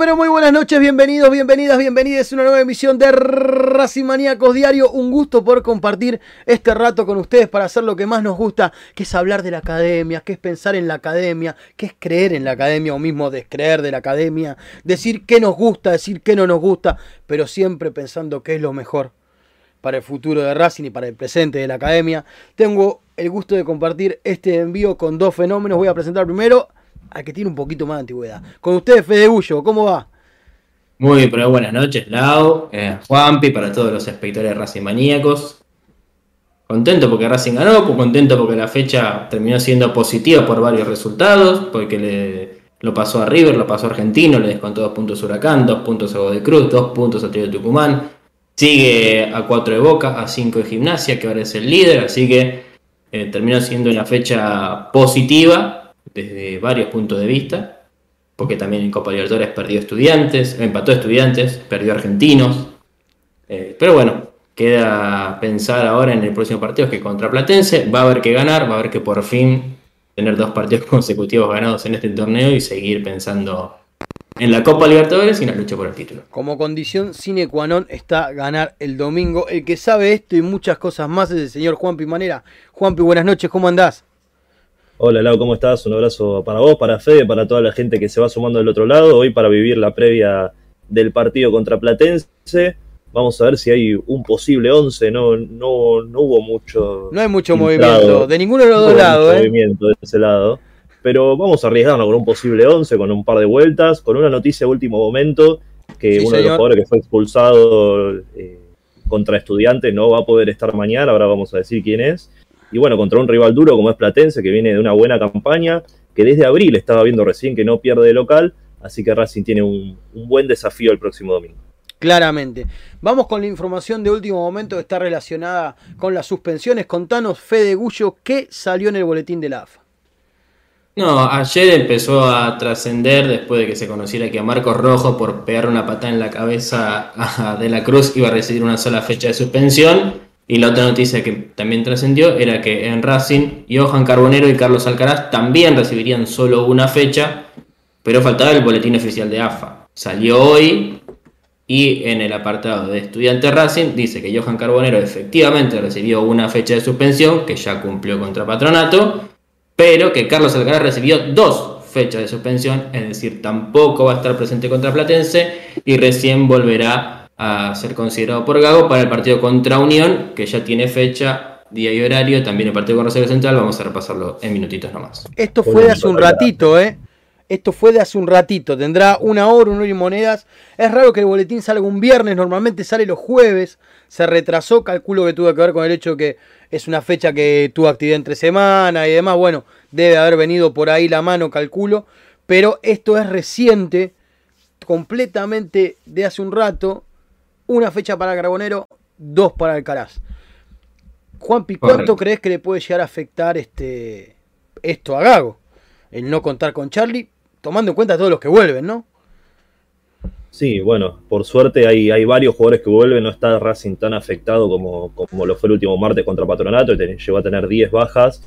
pero muy buenas noches, bienvenidos, bienvenidas, bienvenidas a una nueva emisión de Racing Maníacos Diario. Un gusto poder compartir este rato con ustedes para hacer lo que más nos gusta, que es hablar de la academia, que es pensar en la academia, que es creer en la academia o mismo descreer de la academia, decir qué nos gusta, decir qué no nos gusta, pero siempre pensando qué es lo mejor para el futuro de Racing y para el presente de la academia. Tengo el gusto de compartir este envío con dos fenómenos. Voy a presentar primero al que tiene un poquito más de antigüedad. Con ustedes, Fede Gullo, ¿cómo va? Muy, pero buenas noches, Lau, eh, Juanpi, para todos los espectadores Racing maníacos. Contento porque Racing ganó, pues contento porque la fecha terminó siendo positiva por varios resultados, porque le, lo pasó a River, lo pasó a Argentino, le descontó dos puntos Huracán, dos puntos a de Cruz, dos puntos a Tío de Tucumán. Sigue a cuatro de Boca, a cinco de Gimnasia, que ahora es el líder, así que eh, terminó siendo una fecha positiva desde varios puntos de vista, porque también en Copa Libertadores perdió estudiantes, empató estudiantes, perdió argentinos. Eh, pero bueno, queda pensar ahora en el próximo partido que contra Platense. Va a haber que ganar, va a haber que por fin tener dos partidos consecutivos ganados en este torneo y seguir pensando en la Copa Libertadores y en la lucha por el título. Como condición sine qua non está ganar el domingo. El que sabe esto y muchas cosas más es el señor Juanpi Manera. Juanpi, buenas noches, ¿cómo andás? Hola Lau, ¿cómo estás? Un abrazo para vos, para Fede, para toda la gente que se va sumando del otro lado. Hoy para vivir la previa del partido contra Platense. Vamos a ver si hay un posible 11. No, no, no hubo mucho. No hay mucho filtrado. movimiento, de ninguno de los No dos lados, ¿eh? movimiento de ese lado. Pero vamos a arriesgarnos con un posible 11, con un par de vueltas, con una noticia de último momento, que Sí, uno de los jugadores que fue expulsado eh, contra estudiantes no va a poder estar mañana, ahora vamos a decir quién es. Y bueno, contra un rival duro como es Platense, que viene de una buena campaña, que desde abril estaba viendo recién que no pierde de local, así que Racing tiene un, un buen desafío el próximo domingo. Claramente. Vamos con la información de último momento que está relacionada con las suspensiones. Contanos, Fede Gullo, ¿qué salió en el boletín de la AFA? No, ayer empezó a trascender después de que se conociera que a Marcos Rojo por pegar una patada en la cabeza a De la Cruz iba a recibir una sola fecha de suspensión. Y la otra noticia que también trascendió era que en Racing, Johan Carbonero y Carlos Alcaraz también recibirían solo una fecha, pero faltaba el boletín oficial de AFA. Salió hoy y en el apartado de estudiante Racing dice que Johan Carbonero efectivamente recibió una fecha de suspensión, que ya cumplió contra Patronato, pero que Carlos Alcaraz recibió dos fechas de suspensión, es decir, tampoco va a estar presente contra Platense y recién volverá a ser considerado por Gago para el partido contra Unión, que ya tiene fecha, día y horario, también el partido con Rosario Central, vamos a repasarlo en minutitos nomás. Esto fue de hace un ratito, ¿eh? Esto fue de hace un ratito. Tendrá una hora, una hora y monedas. Es raro que el boletín salga un viernes, normalmente sale los jueves. Se retrasó, calculo que tuvo que ver con el hecho que es una fecha que tuvo actividad entre semana y demás. Bueno, debe haber venido por ahí la mano, calculo. Pero esto es reciente, completamente de hace un rato. Una fecha para Carbonero, dos para Alcaraz. Juanpi, ¿cuánto crees que le puede llegar a afectar este esto a Gago? El no contar con Charlie, tomando en cuenta todos los que vuelven, ¿no? Sí, bueno, por suerte hay, hay varios jugadores que vuelven, no está Racing tan afectado como, como lo fue el último martes contra Patronato, que llegó a tener 10 bajas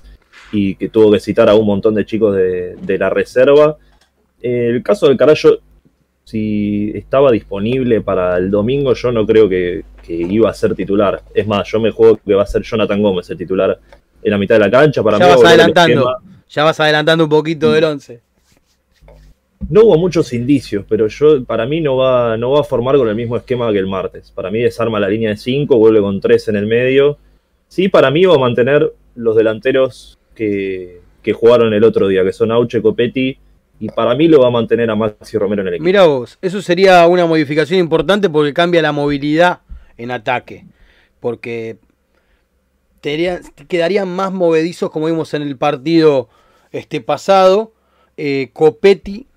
y que tuvo que citar a un montón de chicos de, de la reserva. Eh, el caso del Carayo, si estaba disponible para el domingo, yo no creo que, que iba a ser titular. Es más, yo me juego que va a ser Jonathan Gómez el titular en la mitad de la cancha. Para ya mí vas adelantando, ya vas adelantando un poquito del 11. No hubo muchos indicios, pero yo para mí no va, no va a formar con el mismo esquema que el martes. Para mí desarma la línea de 5, vuelve con 3 en el medio. Sí, para mí va a mantener los delanteros que, que jugaron el otro día, que son Auche, Copetti, y para mí lo va a mantener a Maxi Romero en el equipo. Mira vos, eso sería una modificación importante porque cambia la movilidad en ataque. Porque quedarían más movedizos como vimos en el partido este pasado. eh, Copetti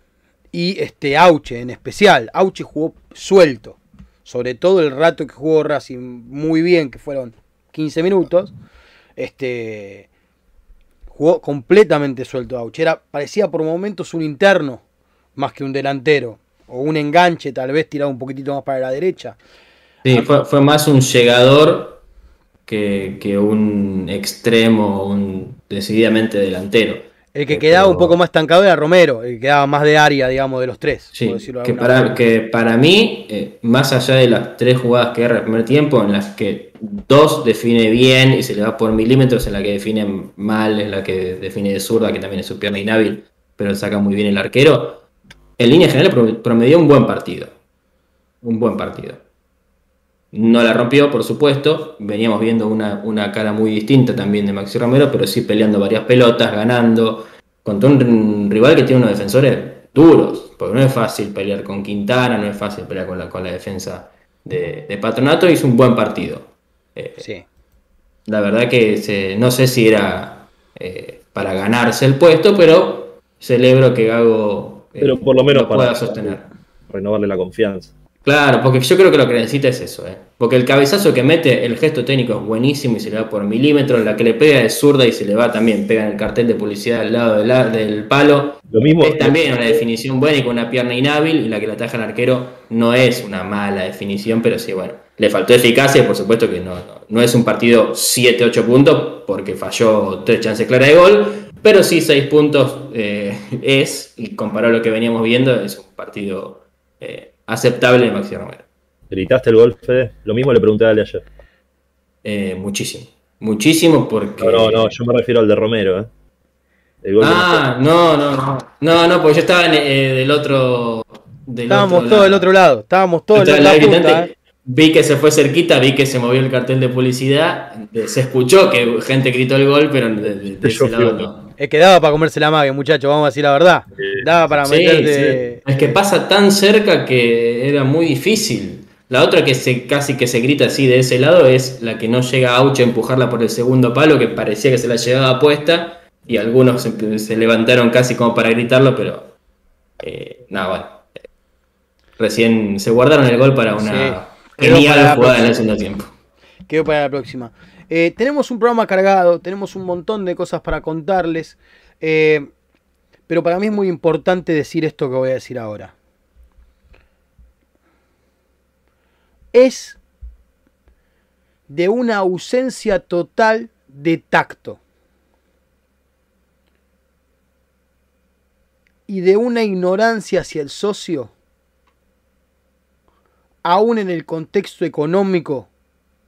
y este Auche en especial. Auche jugó suelto. Sobre todo el rato que jugó Racing muy bien, que fueron 15 minutos. Este jugó completamente suelto Auche. Era, parecía por momentos un interno más que un delantero. O un enganche, tal vez tirado un poquitito más para la derecha. Sí, fue, fue más un llegador que, que un extremo, un decididamente delantero. El que Eh, quedaba un poco más estancado era Romero, el que quedaba más de área, digamos, de los tres. Sí, de que para, manera. que para mí, eh, más allá de las tres jugadas que agarra el primer tiempo, en las que dos define bien y se le va por milímetros, en la que define mal, es la que define de zurda, que también es su pierna inhábil, pero saca muy bien el arquero, en línea general pro- promedió un buen partido. Un buen partido. No la rompió, por supuesto. Veníamos viendo una, una cara muy distinta también de Maxi Romero, pero sí peleando varias pelotas, ganando. Contra un rival que tiene unos defensores duros. Porque no es fácil pelear con Quintana, no es fácil pelear con la, con la defensa de, de Patronato. Hizo un buen partido. Eh, Sí. la verdad que se- no sé si era eh, para ganarse el puesto, pero celebro que Gago eh, Pero por lo menos pueda para sostener. renovarle la confianza. Claro, porque yo creo que lo que necesita es eso, ¿eh? Porque el cabezazo que mete, el gesto técnico es buenísimo y se le va por milímetros, la que le pega es zurda y se le va también, pega en el cartel de publicidad al lado de la- del palo. Lo mismo, Es también una definición buena y con una pierna inhábil y la que le ataja el arquero no es una mala definición, pero sí, bueno, le faltó eficacia y por supuesto que no, no, no es un partido 7-8 puntos porque falló tres chances claras de gol, pero sí 6 puntos eh, es, y comparado a lo que veníamos viendo, es un partido eh, aceptable de Maxi Romero. ¿gritaste el gol, Fede? Lo mismo le pregunté a Ale ayer. Eh, muchísimo, muchísimo porque... No, no, no, yo me refiero al de Romero, ¿eh? El gol que Ah, no, no, no. No, no, porque yo estaba en, eh, del otro. Del Estábamos otro todos del lado. otro lado. Estábamos todos Yo en estaba la en la punta. gritante, ¿eh? Vi que se fue cerquita, vi que se movió el cartel de publicidad. Se escuchó que gente gritó el gol, pero de, de- de ese lado no. Es que daba para comerse la mague, muchachos, vamos a decir la verdad. Daba para Sí, meterte. sí. Es que pasa tan cerca que era muy difícil. La otra que se casi que se grita así de ese lado es la que no llega a Auche a empujarla por el segundo palo, que parecía que se la llevaba puesta, y algunos se, se levantaron casi como para gritarlo, pero eh, nada, bueno. Recién se guardaron el gol para una Sí. Genial la jugada en el próxima. segundo tiempo. Quedó para la próxima. Eh, tenemos un programa cargado, tenemos un montón de cosas para contarles. eh, pero para mí es muy importante decir esto que voy a decir ahora. Es de una ausencia total de tacto. Y de una ignorancia hacia el socio, aún en el contexto económico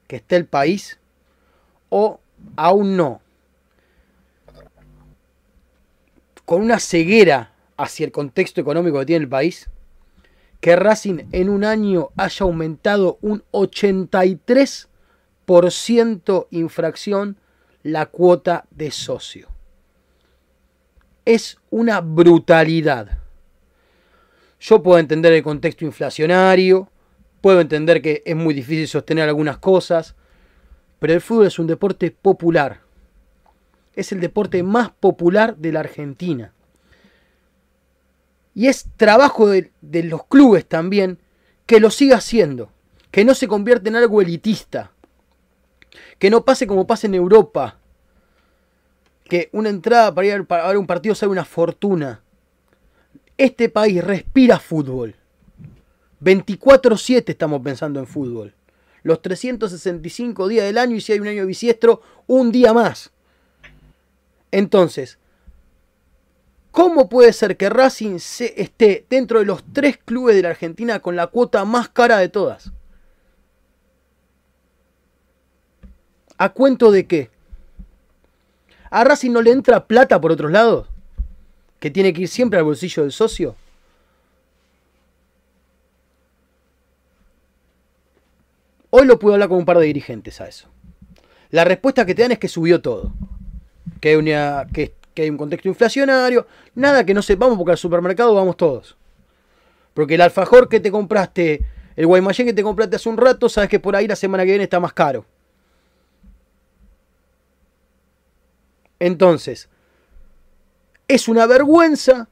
que está el país, o aún no. Con una ceguera hacia el contexto económico que tiene el país, que Racing en un año haya aumentado un 83% infracción la cuota de socio. Es una brutalidad. Yo puedo entender el contexto inflacionario, puedo entender que es muy difícil sostener algunas cosas, pero el fútbol es un deporte popular. Es el deporte más popular de la Argentina. Y es trabajo de, los clubes también que lo siga haciendo, que no se convierta en algo elitista. Que no pase como pasa en Europa. Que una entrada para ir para ver un partido sale una fortuna. Este país respira fútbol. 24-7 estamos pensando en fútbol. Los 365 días del año y si hay un año bisiestro, un día más. Entonces, ¿cómo puede ser que Racing se esté dentro de los tres clubes de la Argentina con la cuota más cara de todas? ¿A cuento de qué? ¿A Racing no le entra plata por otros lados? ¿Que tiene que ir siempre al bolsillo del socio? Hoy lo pude hablar con un par de dirigentes a eso. La respuesta que te dan es que subió todo. Que hay, un contexto inflacionario. Nada que no sepamos porque al supermercado vamos todos. Porque el alfajor que te compraste, el guaymallén que te compraste hace un rato, sabes que por ahí la semana que viene está más caro. Entonces, es una vergüenza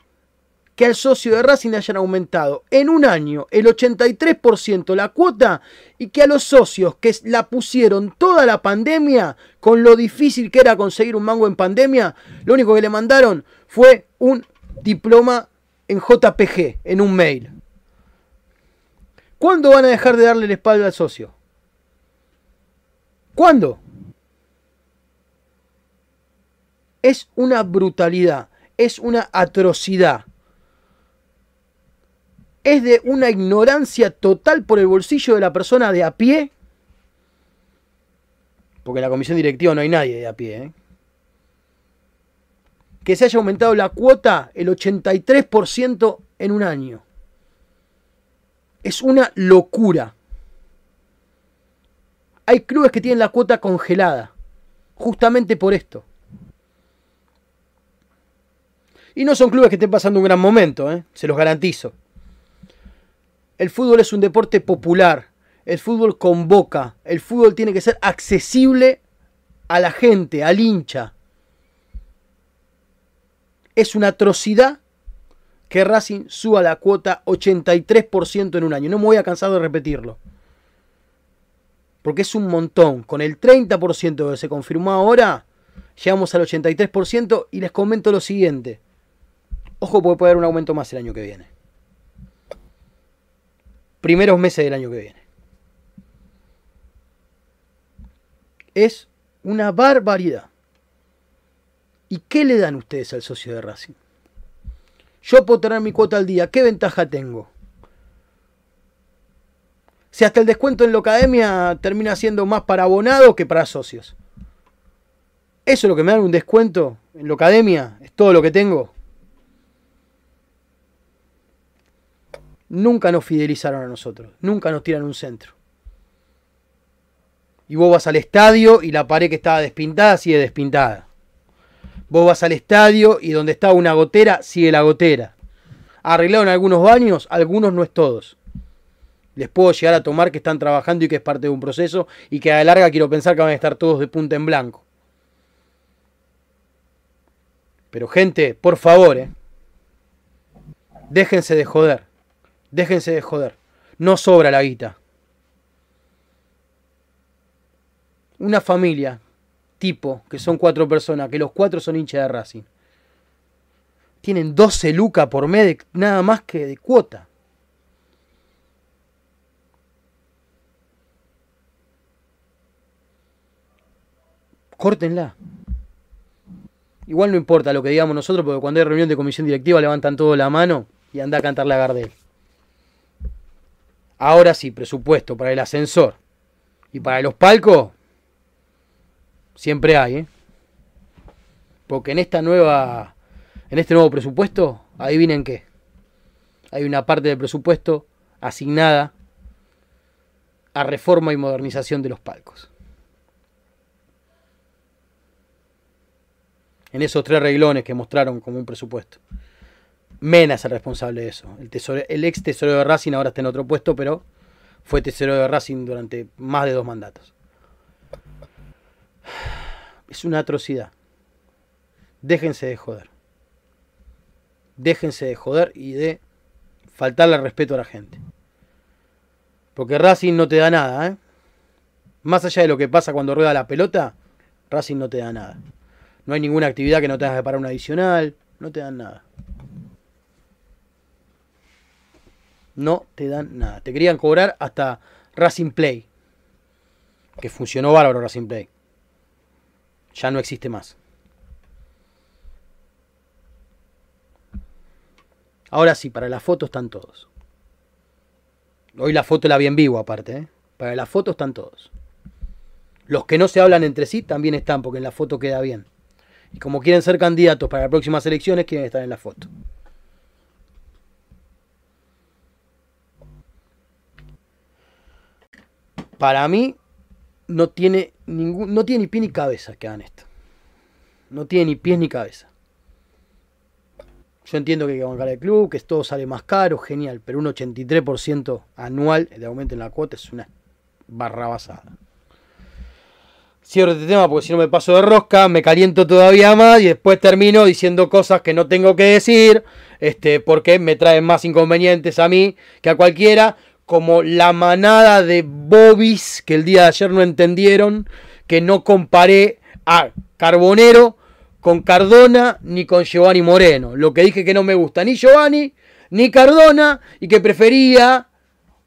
que al socio de Racing le hayan aumentado en un año el 83% la cuota y que a los socios que la pusieron toda la pandemia, con lo difícil que era conseguir un mango en pandemia, lo único que le mandaron fue un diploma en JPG, en un mail. ¿Cuándo van a dejar de darle la espalda al socio? ¿Cuándo? Es una brutalidad, es una atrocidad. Es de una ignorancia total por el bolsillo de la persona de a pie. Porque en la comisión directiva no hay nadie de a pie. ¿eh? Que se haya aumentado la cuota el 83% en un año. Es una locura. Hay clubes que tienen la cuota congelada. Justamente por esto. Y no son clubes que estén pasando un gran momento, ¿eh? se los garantizo. El fútbol es un deporte popular. El fútbol convoca. El fútbol tiene que ser accesible a la gente, al hincha. Es una atrocidad que Racing suba la cuota 83% en un año. No me voy a cansar de repetirlo. Porque es un montón. Con el 30% que se confirmó ahora, llegamos al 83% y les comento lo siguiente. Ojo, porque puede haber un aumento más el año que viene. Primeros meses del año que viene. Es una barbaridad. ¿Y qué le dan ustedes al socio de Racing? Yo puedo tener mi cuota al día. ¿Qué ventaja tengo? Si hasta el descuento en la academia termina siendo más para abonados que para socios. Eso es lo que me dan un descuento en la academia. Es todo lo que tengo. Nunca nos fidelizaron a nosotros, nunca nos tiran un centro. Y vos vas al estadio y la pared que estaba despintada sigue despintada. Vos vas al estadio y donde estaba una gotera sigue la gotera. Arreglaron algunos baños, algunos no es todos. Les puedo llegar a tomar que están trabajando y que es parte de un proceso y que a la larga quiero pensar que van a estar todos de punta en blanco. Pero gente, por favor, eh, déjense de joder. Déjense de joder. No sobra la guita. Una familia, tipo, que son cuatro personas, que los cuatro son hinchas de Racing. Tienen 12 lucas por mes nada más que de cuota. Córtenla. Igual no importa lo que digamos nosotros, porque cuando hay reunión de comisión directiva levantan todo la mano y anda a cantarle a Gardel. Ahora sí, presupuesto para el ascensor. Y para los palcos, siempre hay, ¿eh? Porque en esta nueva. En este nuevo presupuesto, adivinen qué. Hay una parte del presupuesto asignada a reforma y modernización de los palcos. En esos tres reglones que mostraron como un presupuesto. Mena es el responsable de eso. El, ex tesorero de Racing ahora está en otro puesto, pero fue tesorero de Racing durante más de dos mandatos. Es una atrocidad. Déjense de joder. Déjense de joder y de faltarle respeto a la gente. Porque Racing no te da nada, ¿eh? Más allá de lo que pasa cuando rueda la pelota, Racing no te da nada. No hay ninguna actividad que no tengas que parar un adicional, no te dan nada. No te dan nada. Te querían cobrar hasta Racing Play. Que funcionó bárbaro Racing Play. Ya no existe más. Ahora sí, para la foto están todos. Hoy la foto la vi en vivo aparte. ¿eh? Para la foto están todos. Los que no se hablan entre sí también están porque en la foto queda bien. Y como quieren ser candidatos para las próximas elecciones, quieren estar en la foto. Para mí no tiene ningún no tiene ni pie ni cabeza que hagan esto. No tiene ni pies ni cabeza. Yo entiendo que hay que bancar el club, que todo sale más caro, genial, pero un 83% anual de aumento en la cuota es una barra basada. Cierro este tema porque si no me paso de rosca, me caliento todavía más y después termino diciendo cosas que no tengo que decir, este, porque me traen más inconvenientes a mí que a cualquiera, como la manada de bobis que el día de ayer no entendieron, que no comparé a Carbonero con Cardona ni con Giovanni Moreno. Lo que dije que no me gusta ni Giovanni ni Cardona y que prefería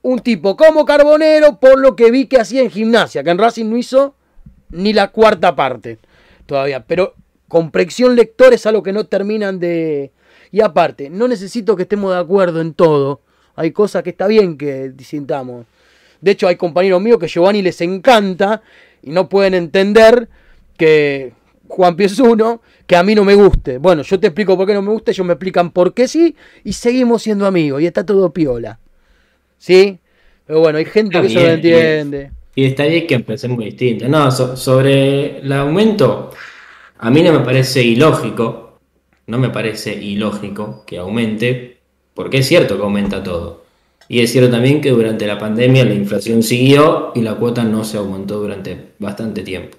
un tipo como Carbonero por lo que vi que hacía en gimnasia, que en Racing no hizo ni la cuarta parte todavía. Pero comprensión lector es algo que no terminan de... Y aparte, no necesito que estemos de acuerdo en todo. Hay cosas que está bien que disintamos. De hecho, hay compañeros míos que Giovanni les encanta y no pueden entender que Juan Pies uno, que a mí no me guste. Bueno, yo te explico por qué no me gusta, ellos me explican por qué sí, y seguimos siendo amigos, y está todo piola. ¿Sí? Pero bueno, hay gente que eso lo entiende. Y, está bien que empecemos distinto. No, sobre el aumento, a mí no me parece ilógico, no me parece ilógico que aumente, porque es cierto que aumenta todo. Y es cierto también que durante la pandemia la inflación siguió y la cuota no se aumentó durante bastante tiempo.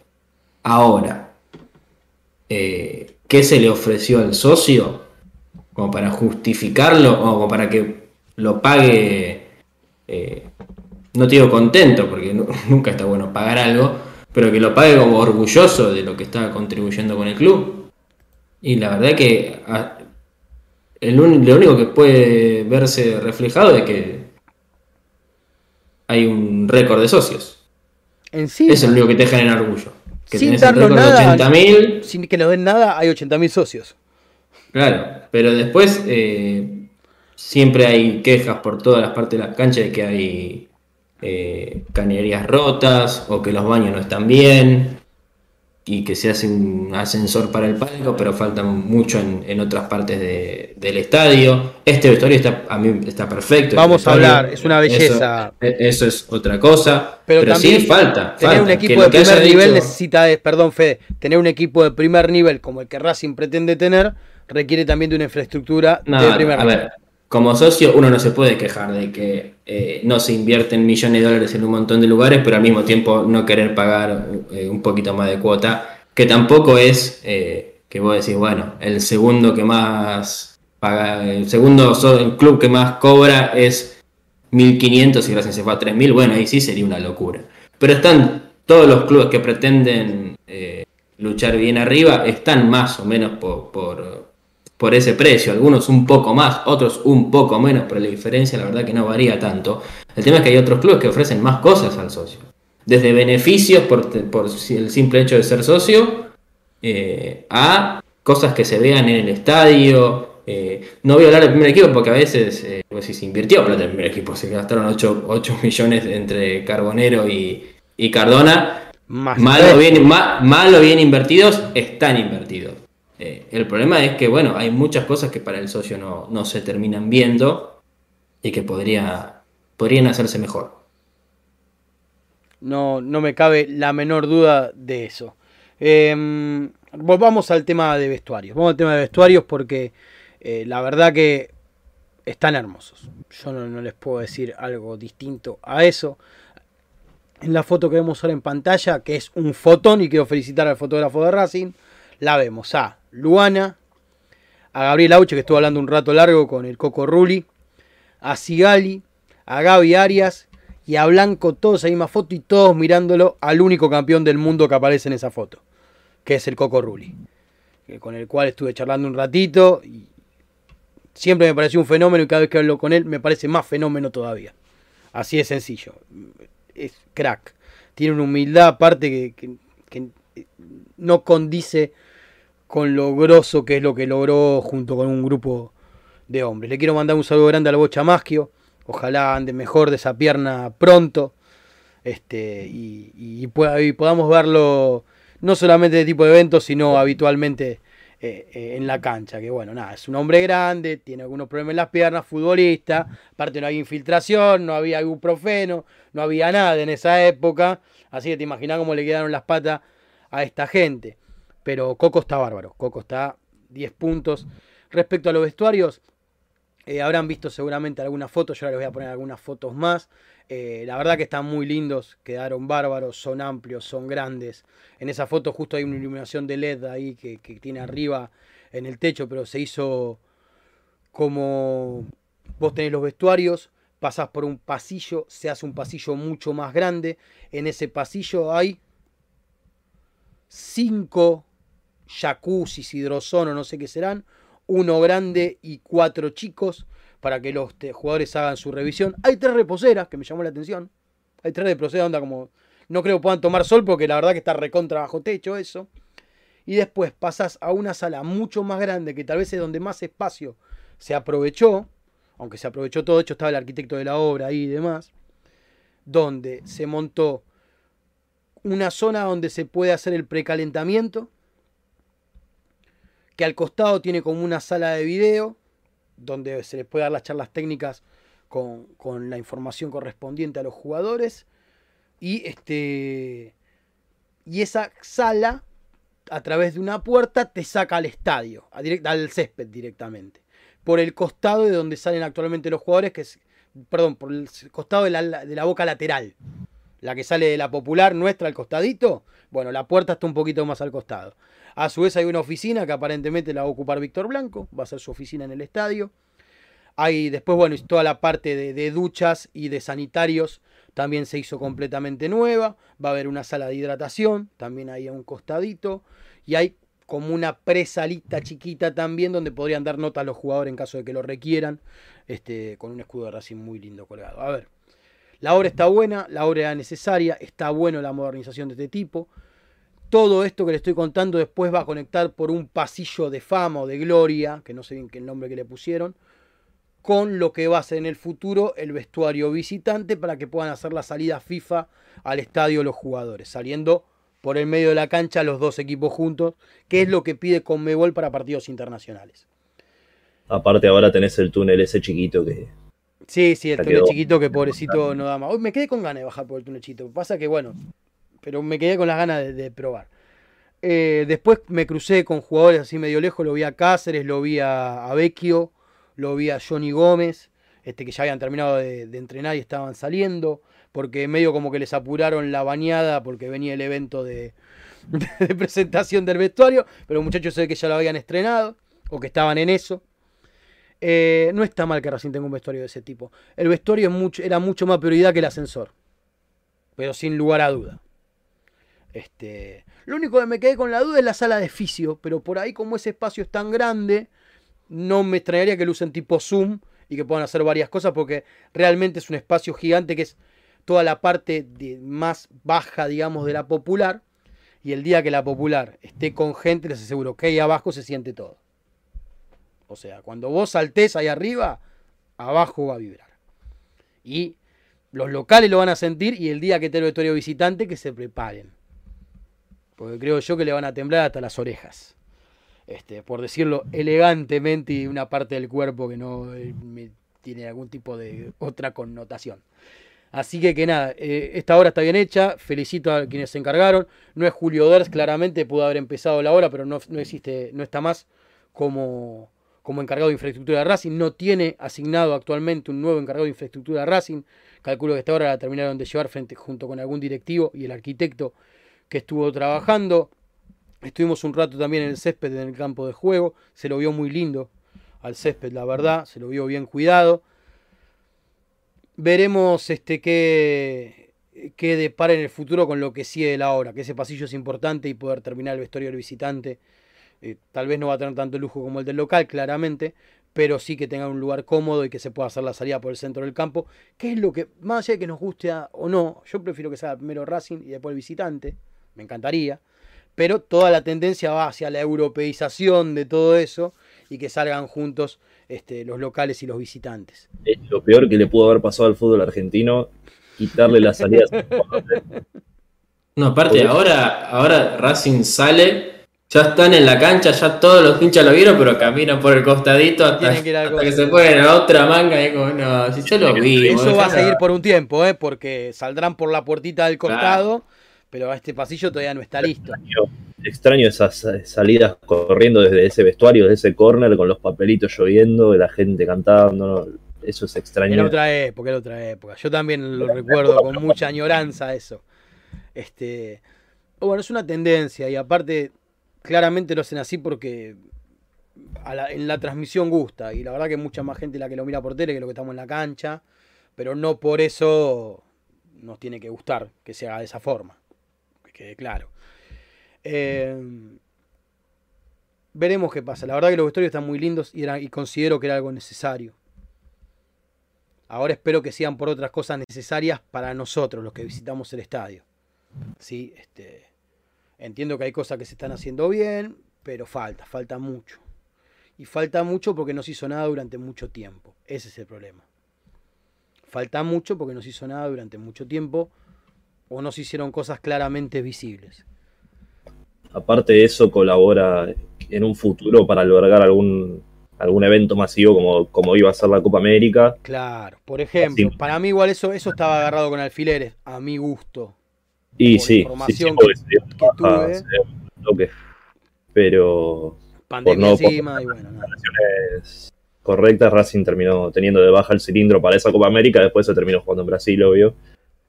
Ahora, eh, ¿qué se le ofreció al socio? Como para justificarlo o como para que lo pague, eh, no te digo contento, porque nunca está bueno pagar algo, pero que lo pague como orgulloso de lo que está contribuyendo con el club. Y la verdad que ah, lo único que puede verse reflejado es que hay un récord de socios. Eso es lo único que te genera orgullo. Que sin darlo nada, sin que nos den nada, hay 80.000 socios. Claro, pero después eh, siempre hay quejas por todas las partes de la cancha de que hay eh, cañerías rotas o que los baños no están bien y que se hace un ascensor para el palco, pero falta mucho en, otras partes del estadio. Este vestuario está, a mí está perfecto. Vamos a hablar, es una belleza. Eso, es otra cosa. Pero, sí falta. Tener un equipo de primer nivel necesita, perdón Fede, tener un equipo de primer nivel como el que Racing pretende tener, requiere también de una infraestructura de primer nivel como socio uno no se puede quejar de que eh, no se invierten millones de dólares en un montón de lugares, pero al mismo tiempo no querer pagar eh, un poquito más de cuota, que tampoco es eh, que vos decís, bueno, el segundo que más paga, el segundo el club que más cobra es 1500 y gracias se fue a 3000, bueno, ahí sí sería una locura. Pero están todos los clubes que pretenden luchar bien arriba, están más o menos por por ese precio, algunos un poco más, otros un poco menos, pero la diferencia la verdad que no varía tanto. El tema es que hay otros clubes que ofrecen más cosas al socio, desde beneficios por, el simple hecho de ser socio, eh, a cosas que se vean en el estadio. Eh, no voy a hablar del primer equipo porque a veces eh, pues se invirtió plata en el primer equipo, se gastaron 8, millones entre Carbonero y, Cardona. Más malo bien, malo bien invertidos, están invertidos. Eh, el problema es que, bueno, hay muchas cosas que para el socio no, se terminan viendo y que podría, podrían hacerse mejor. No, no me cabe la menor duda de eso. Eh, volvamos al tema de vestuarios. Vamos al tema de vestuarios porque eh, la verdad que están hermosos. Yo no, no, les puedo decir algo distinto a eso. En la foto que vemos ahora en pantalla, que es un fotón, y quiero felicitar al fotógrafo de Racing, la vemos a Luana, a Gabriel Auche, que estuvo hablando un rato largo con el Coco Rulli, a Sigali, a Gaby Arias y a Blanco todos ahí misma foto y todos mirándolo al único campeón del mundo que aparece en esa foto, que es el Coco Rulli, con el cual estuve charlando un ratito y siempre me pareció un fenómeno y cada vez que hablo con él me parece más fenómeno todavía. Así de sencillo. Es crack. Tiene una humildad aparte que, que no condice con lo grosso que es lo que logró junto con un grupo de hombres. Le quiero mandar un saludo grande al Bocha Maschio. Ojalá ande mejor de esa pierna pronto. Este, y, podamos verlo no solamente de tipo de eventos, sino habitualmente eh, en la cancha. Que bueno, nada, es un hombre grande, tiene algunos problemas en las piernas, futbolista. Aparte no había infiltración, no había ibuprofeno, no había nada en esa época. Así que te imaginas cómo le quedaron las patas a esta gente. Pero Coco está bárbaro. Coco está 10 puntos. Respecto a los vestuarios, eh, habrán visto seguramente algunas fotos. Yo ahora les voy a poner algunas fotos más. Eh, la verdad que están muy lindos. Quedaron bárbaros. Son amplios, son grandes. En esa foto justo hay una iluminación de LED ahí que, tiene arriba en el techo. Pero se hizo como vos tenés los vestuarios. Pasás por un pasillo. Se hace un pasillo mucho más grande. En ese pasillo hay cinco jacuzzis, hidrozono, no sé qué serán, uno grande y cuatro chicos para que los jugadores hagan su revisión. Hay tres reposeras que me llamó la atención. Hay tres reposeras, onda como. No creo puedan tomar sol porque la verdad que está recontra bajo techo eso. Y después pasas a una sala mucho más grande que tal vez es donde más espacio se aprovechó. Aunque se aprovechó todo, de hecho estaba el arquitecto de la obra ahí y demás. Donde se montó una zona donde se puede hacer el precalentamiento, que al costado tiene como una sala de video, donde se les puede dar las charlas técnicas con, con la información correspondiente a los jugadores, y, este, y esa sala, a través de una puerta, te saca al estadio, al césped directamente, por el costado de donde salen actualmente los jugadores, que es, perdón, por el costado de la, de la boca lateral la que sale de la popular nuestra al costadito, bueno, la puerta está un poquito más al costado. A su vez hay una oficina que aparentemente la va a ocupar Víctor Blanco, va a ser su oficina en el estadio. Hay después, bueno, toda la parte de, duchas y de sanitarios también se hizo completamente nueva. Va a haber una sala de hidratación, también ahí a un costadito. Y hay como una presalita chiquita también donde podrían dar nota a los jugadores en caso de que lo requieran, este, con un escudo de Racing muy lindo colgado. A ver, la obra está buena, la obra era necesaria, está bueno la modernización de este tipo. Todo esto que le estoy contando después va a conectar por un pasillo de fama o de gloria, que no sé bien qué nombre que le pusieron, con lo que va a ser en el futuro el vestuario visitante para que puedan hacer la salida FIFA al estadio los jugadores, saliendo por el medio de la cancha los dos equipos juntos, que es lo que pide Conmebol para partidos internacionales. Aparte ahora tenés el túnel ese chiquito que Sí, sí, el túnel chiquito que pobrecito no da más. Hoy me quedé con ganas de bajar por el túnel chiquito. Pasa que bueno, pero me quedé con las ganas de, de probar. Eh, después me crucé con jugadores así medio lejos. Lo vi a Cáceres, lo vi a, a Vecchio, lo vi a Johnny Gómez, este, que ya habían terminado de, de, entrenar y estaban saliendo. Porque medio como que les apuraron la bañada porque venía el evento de, de presentación del vestuario. Pero muchachos sé que ya lo habían estrenado o que estaban en eso. Eh, no está mal que Racing tenga un vestuario de ese tipo. El vestuario era mucho más prioridad que el ascensor. Pero sin lugar a duda. Este, lo único que me quedé con la duda es la sala de fisio. Pero por ahí, como ese espacio es tan grande, no me extrañaría que lo usen tipo Zoom y que puedan hacer varias cosas. Porque realmente es un espacio gigante que es toda la parte más baja, digamos, de la popular. Y el día que la popular esté con gente, les aseguro que ahí abajo se siente todo. O sea, cuando vos saltés ahí arriba, abajo va a vibrar. Y los locales lo van a sentir y el día que esté el vestuario visitante, que se preparen. Porque creo yo que le van a temblar hasta las orejas. Este, por decirlo elegantemente y una parte del cuerpo que no eh, tiene algún tipo de otra connotación. Así que que nada, eh, esta obra está bien hecha, felicito a quienes se encargaron. No es Julio Ders, claramente pudo haber empezado la obra, pero no, no existe, no está más como, como encargado de infraestructura de Racing, no tiene asignado actualmente un nuevo encargado de infraestructura de Racing, calculo que esta hora la terminaron de llevar frente junto con algún directivo y el arquitecto que estuvo trabajando. Estuvimos un rato también en el césped en el campo de juego, se lo vio muy lindo al césped, la verdad, se lo vio bien cuidado. veremos este qué, qué depara en el futuro con lo que sigue de la obra, que ese pasillo es importante y poder terminar el vestuario del visitante. Eh, tal vez no va a tener tanto lujo como el del local, claramente, pero sí que tenga un lugar cómodo y que se pueda hacer la salida por el centro del campo, que es lo que, más allá de que nos guste a- o no, yo prefiero que sea primero Racing y después el visitante, me encantaría, pero toda la tendencia va hacia la europeización de todo eso y que salgan juntos este, los locales y los visitantes. Es lo peor que le pudo haber pasado al fútbol argentino, quitarle las salidas. No, aparte, ahora, ahora Racing sale, ya están en la cancha, ya todos los hinchas lo vieron, pero caminan por el costadito hasta, que ir al hasta que se pueden a otra manga. Y es como, no, si yo lo vi. Eso va a seguir por un tiempo, ¿eh? porque saldrán por la puertita del costado, pero este pasillo todavía no está listo. Extraño esas eh, salidas corriendo desde ese vestuario, desde ese corner, con los papelitos lloviendo, la gente cantando. Eso es extraño. Era otra época, era otra época. Yo también lo recuerdo con mucha añoranza eso. Este, bueno, es una tendencia y aparte claramente lo hacen así porque en la transmisión gusta y la verdad que mucha más gente la que lo mira por tele que lo que estamos en la cancha, pero no por eso nos tiene que gustar que se haga de esa forma, que quede claro. Eh, veremos qué pasa. La verdad que los vestuarios están muy lindos y, y considero que era algo necesario. Ahora espero que sean por otras cosas necesarias para nosotros, los que visitamos el estadio. Sí, este, entiendo que hay cosas que se están haciendo bien, pero falta, falta mucho. Y falta mucho porque no se hizo nada durante mucho tiempo. Ese es el problema. Falta mucho porque no se hizo nada durante mucho tiempo o no se hicieron cosas claramente visibles. Aparte de eso, colabora en un futuro para albergar algún, algún evento masivo como, como iba a ser la Copa América. Claro, por ejemplo, para mí igual eso, eso estaba agarrado con alfileres, a mi gusto. Y Por sí, sí, sí, que tuve. un toque. Pero Pandemia no- por- y bueno, nada. es correcta, Racing terminó teniendo de baja el cilindro para esa Copa América, después se terminó jugando en Brasil, obvio.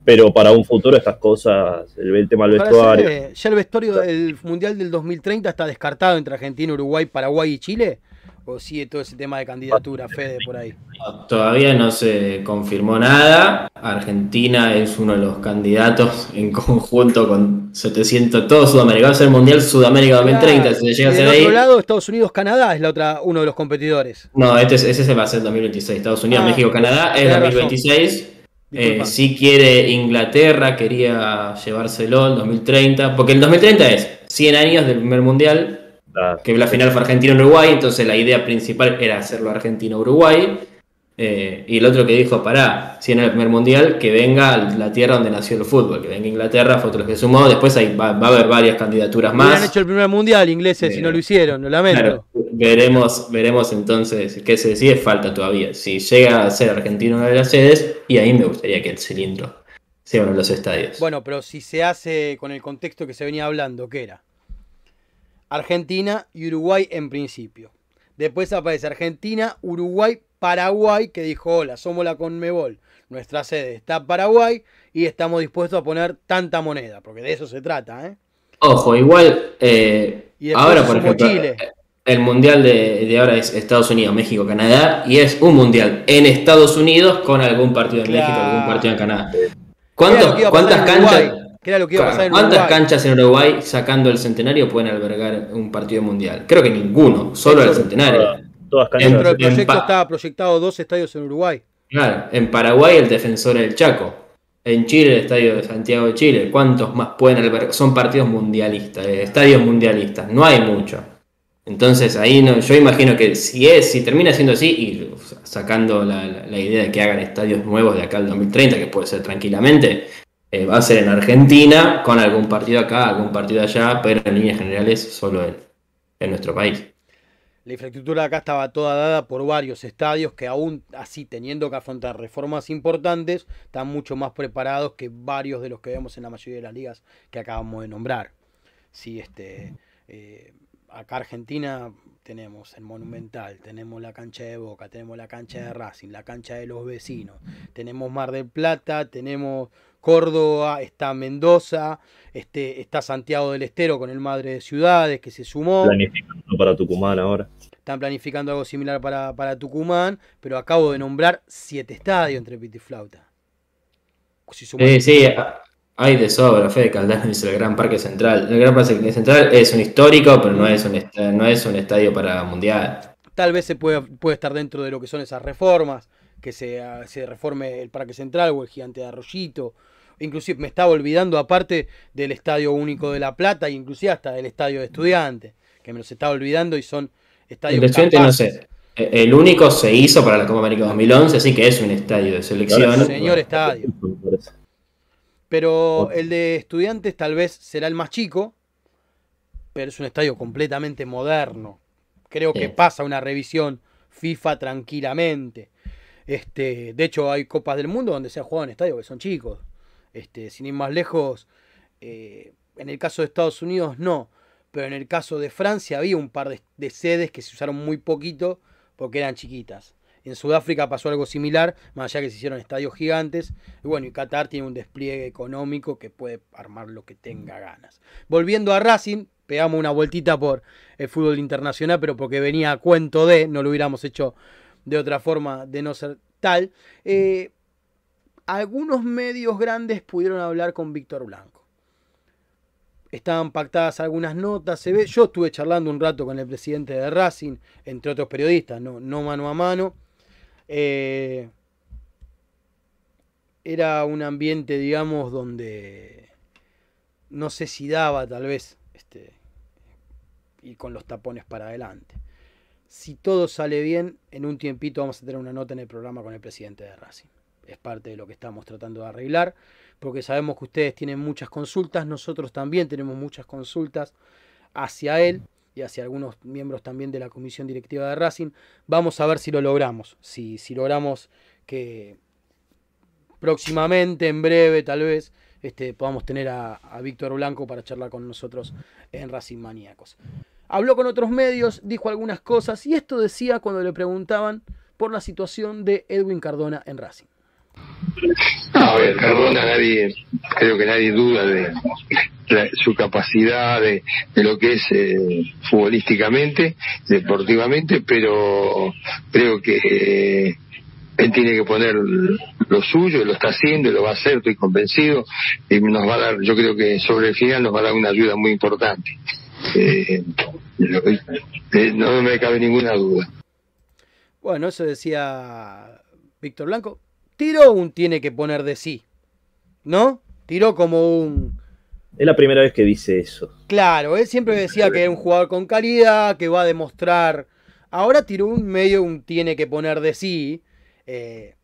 Pero para un futuro estas cosas, el, el tema del vestuario, hacer, ¿Ya el vestuario del Mundial del 2030 está descartado entre Argentina, Uruguay, Paraguay y Chile? ¿O sigue todo ese tema de candidatura, Fede, por ahí? Todavía no se confirmó nada. Argentina es uno de los candidatos en conjunto con 700, todo Sudamérica. Va a ser el Mundial Sudamérica 2030. Si se llega a ser ahí. otro lado, Estados Unidos, Canadá es la otra, uno de los competidores. No, este es- ese se va a ser 2026. Estados Unidos, Ah, México, Canadá es tenés razón. 2026. Disculpa. Eh, si quiere Inglaterra, quería llevárselo el 2030. Porque el 2030 es 100 años del primer mundial. Que la final fue Argentina-Uruguay, entonces la idea principal era hacerlo Argentina-Uruguay. eh, y el otro que dijo, pará, si en el primer mundial, que venga la tierra donde nació el fútbol, que venga Inglaterra, fue otro que sumó, después ahí va, va a haber varias candidaturas más. hecho el primer mundial ingleses si Eh, no lo hicieron, lo lamento. Claro, veremos, veremos entonces qué se decide, falta todavía. Si llega a ser Argentina una de las sedes, y ahí me gustaría que el cilindro sea uno de los estadios. Bueno, pero si se hace con el contexto que se venía hablando, que era Argentina y Uruguay en principio. Después aparece Argentina, Uruguay, Paraguay, que dijo, hola, somos la Conmebol. Nuestra sede está en Paraguay y estamos dispuestos a poner tanta moneda, porque de eso se trata, ¿eh? Ojo, igual, eh, Y ahora por ejemplo, Chile. el mundial de, de ahora es Estados Unidos, México, Canadá, y es un mundial en Estados Unidos con algún partido en Claro. México, algún partido en Canadá. Que era ¿Cuántos- lo que iba a pasar ¿Cuántas canchas? Que era lo que iba a pasar en ¿Cuántas Uruguay. canchas en Uruguay sacando el centenario pueden albergar un partido mundial? Creo que ninguno, solo el centenario. todas canchas. Dentro del en proyecto estaba proyectado dos estadios en Uruguay. Claro, en Paraguay el defensor del Chaco. En Chile el estadio de Santiago de Chile. ¿Cuántos más pueden albergar? Son partidos mundialistas, eh, estadios mundialistas. No hay mucho. Entonces ahí no, yo imagino que si es, si termina siendo así y sacando la, la- la idea de que hagan estadios nuevos de acá al 2030, que puede ser tranquilamente, eh, va a ser en Argentina, con algún partido acá, algún partido allá, pero en líneas generales solo en, en nuestro país. La infraestructura acá estaba toda dada por varios estadios que aún así teniendo que afrontar reformas importantes, están mucho más preparados que varios de los que vemos en la mayoría de las ligas que acabamos de nombrar. Sí, este, eh, acá Argentina tenemos el Monumental, tenemos la cancha de Boca, tenemos la cancha de Racing, la cancha de los vecinos, tenemos Mar del Plata, tenemos Córdoba, está Mendoza, este, está Santiago del Estero con el Madre de Ciudades que se sumó. Planificando para Tucumán ahora. Están planificando algo similar para, para Tucumán, pero acabo de nombrar siete estadios entre pito y flauta. Si sí, sí, hay de sobra, Fede Caldas dice el Gran Parque Central. El Gran Parque Central es un histórico, pero no es un, no es un estadio para mundial. Tal vez se puede, puede estar dentro de lo que son esas reformas, que se, se reforme el Parque Central o el Gigante de Arroyito. Inclusive me estaba olvidando, aparte del Estadio Único de La Plata, e inclusive hasta del Estadio de Estudiantes, que me los estaba olvidando y son estadios... El no sé. El único se hizo para la Copa América 2011, así que es un estadio de selección. Señor estadio. Pero el de estudiantes tal vez será el más chico, pero es un estadio completamente moderno. Creo que pasa una revisión FIFA tranquilamente. Este, de hecho, hay copas del mundo donde se ha jugado en estadios que son chicos. Este, sin ir más lejos, eh, en el caso de Estados Unidos no, pero en el caso de Francia había un par de sedes que se usaron muy poquito porque eran chiquitas. En Sudáfrica pasó algo similar, más allá que se hicieron estadios gigantes. Y bueno, y Qatar tiene un despliegue económico que puede armar lo que tenga ganas. Volviendo a Racing, pegamos una vueltita por el fútbol internacional, pero porque venía a cuento de, no lo hubiéramos hecho de otra forma de no ser tal. Eh, algunos medios grandes pudieron hablar con Víctor Blanco. Estaban pactadas algunas notas, se ve. Yo estuve charlando un rato con el presidente de Racing, entre otros periodistas, no, no mano a mano. Eh, era un ambiente, digamos, donde no sé si daba tal vez este, y con los tapones para adelante. Si todo sale bien, en un tiempito vamos a tener una nota en el programa con el presidente de Racing. Es parte de lo que estamos tratando de arreglar, porque sabemos que ustedes tienen muchas consultas, nosotros también tenemos muchas consultas hacia él y hacia algunos miembros también de la comisión directiva de Racing. Vamos a ver si lo logramos, si, si logramos que próximamente, en breve tal vez, este, podamos tener a, Víctor Blanco para charlar con nosotros en Racing Maníacos. Habló con otros medios, dijo algunas cosas y esto decía cuando le preguntaban por la situación de Edwin Cardona en Racing. A ver, Cardona, nadie, creo que nadie duda de su capacidad de, lo que es eh, futbolísticamente, deportivamente, pero creo que eh, él tiene que poner lo suyo, lo está haciendo, lo va a hacer, estoy convencido, y nos va a dar, yo creo que sobre el final nos va a dar una ayuda muy importante. Eh, no me cabe ninguna duda. Bueno, eso decía Víctor Blanco tiró un tiene que poner de sí. ¿No? Tiró como un. Es la primera vez que dice eso. Claro, él siempre decía que era un jugador con calidad, que va a demostrar. Ahora tiró un medio un tiene que poner de sí. Eh,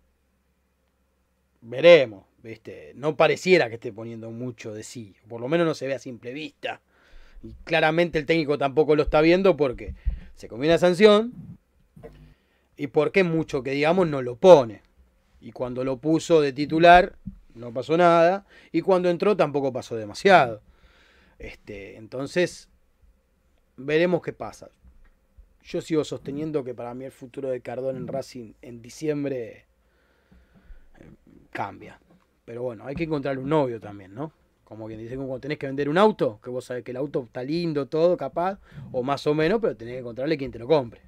veremos, ¿viste? No pareciera que esté poniendo mucho de sí. Por lo menos no se ve a simple vista. Y claramente el técnico tampoco lo está viendo porque se comió una sanción. Y porque mucho que digamos no lo pone. Y cuando lo puso de titular, no pasó nada. Y cuando entró tampoco pasó demasiado. Este, entonces, veremos qué pasa. Yo sigo sosteniendo que para mí el futuro de Cardón en Racing en diciembre eh, cambia. Pero bueno, hay que encontrarle un novio también, ¿no? Como quien dice, cuando tenés que vender un auto, que vos sabés que el auto está lindo, todo, capaz, o más o menos, pero tenés que encontrarle quien te lo compre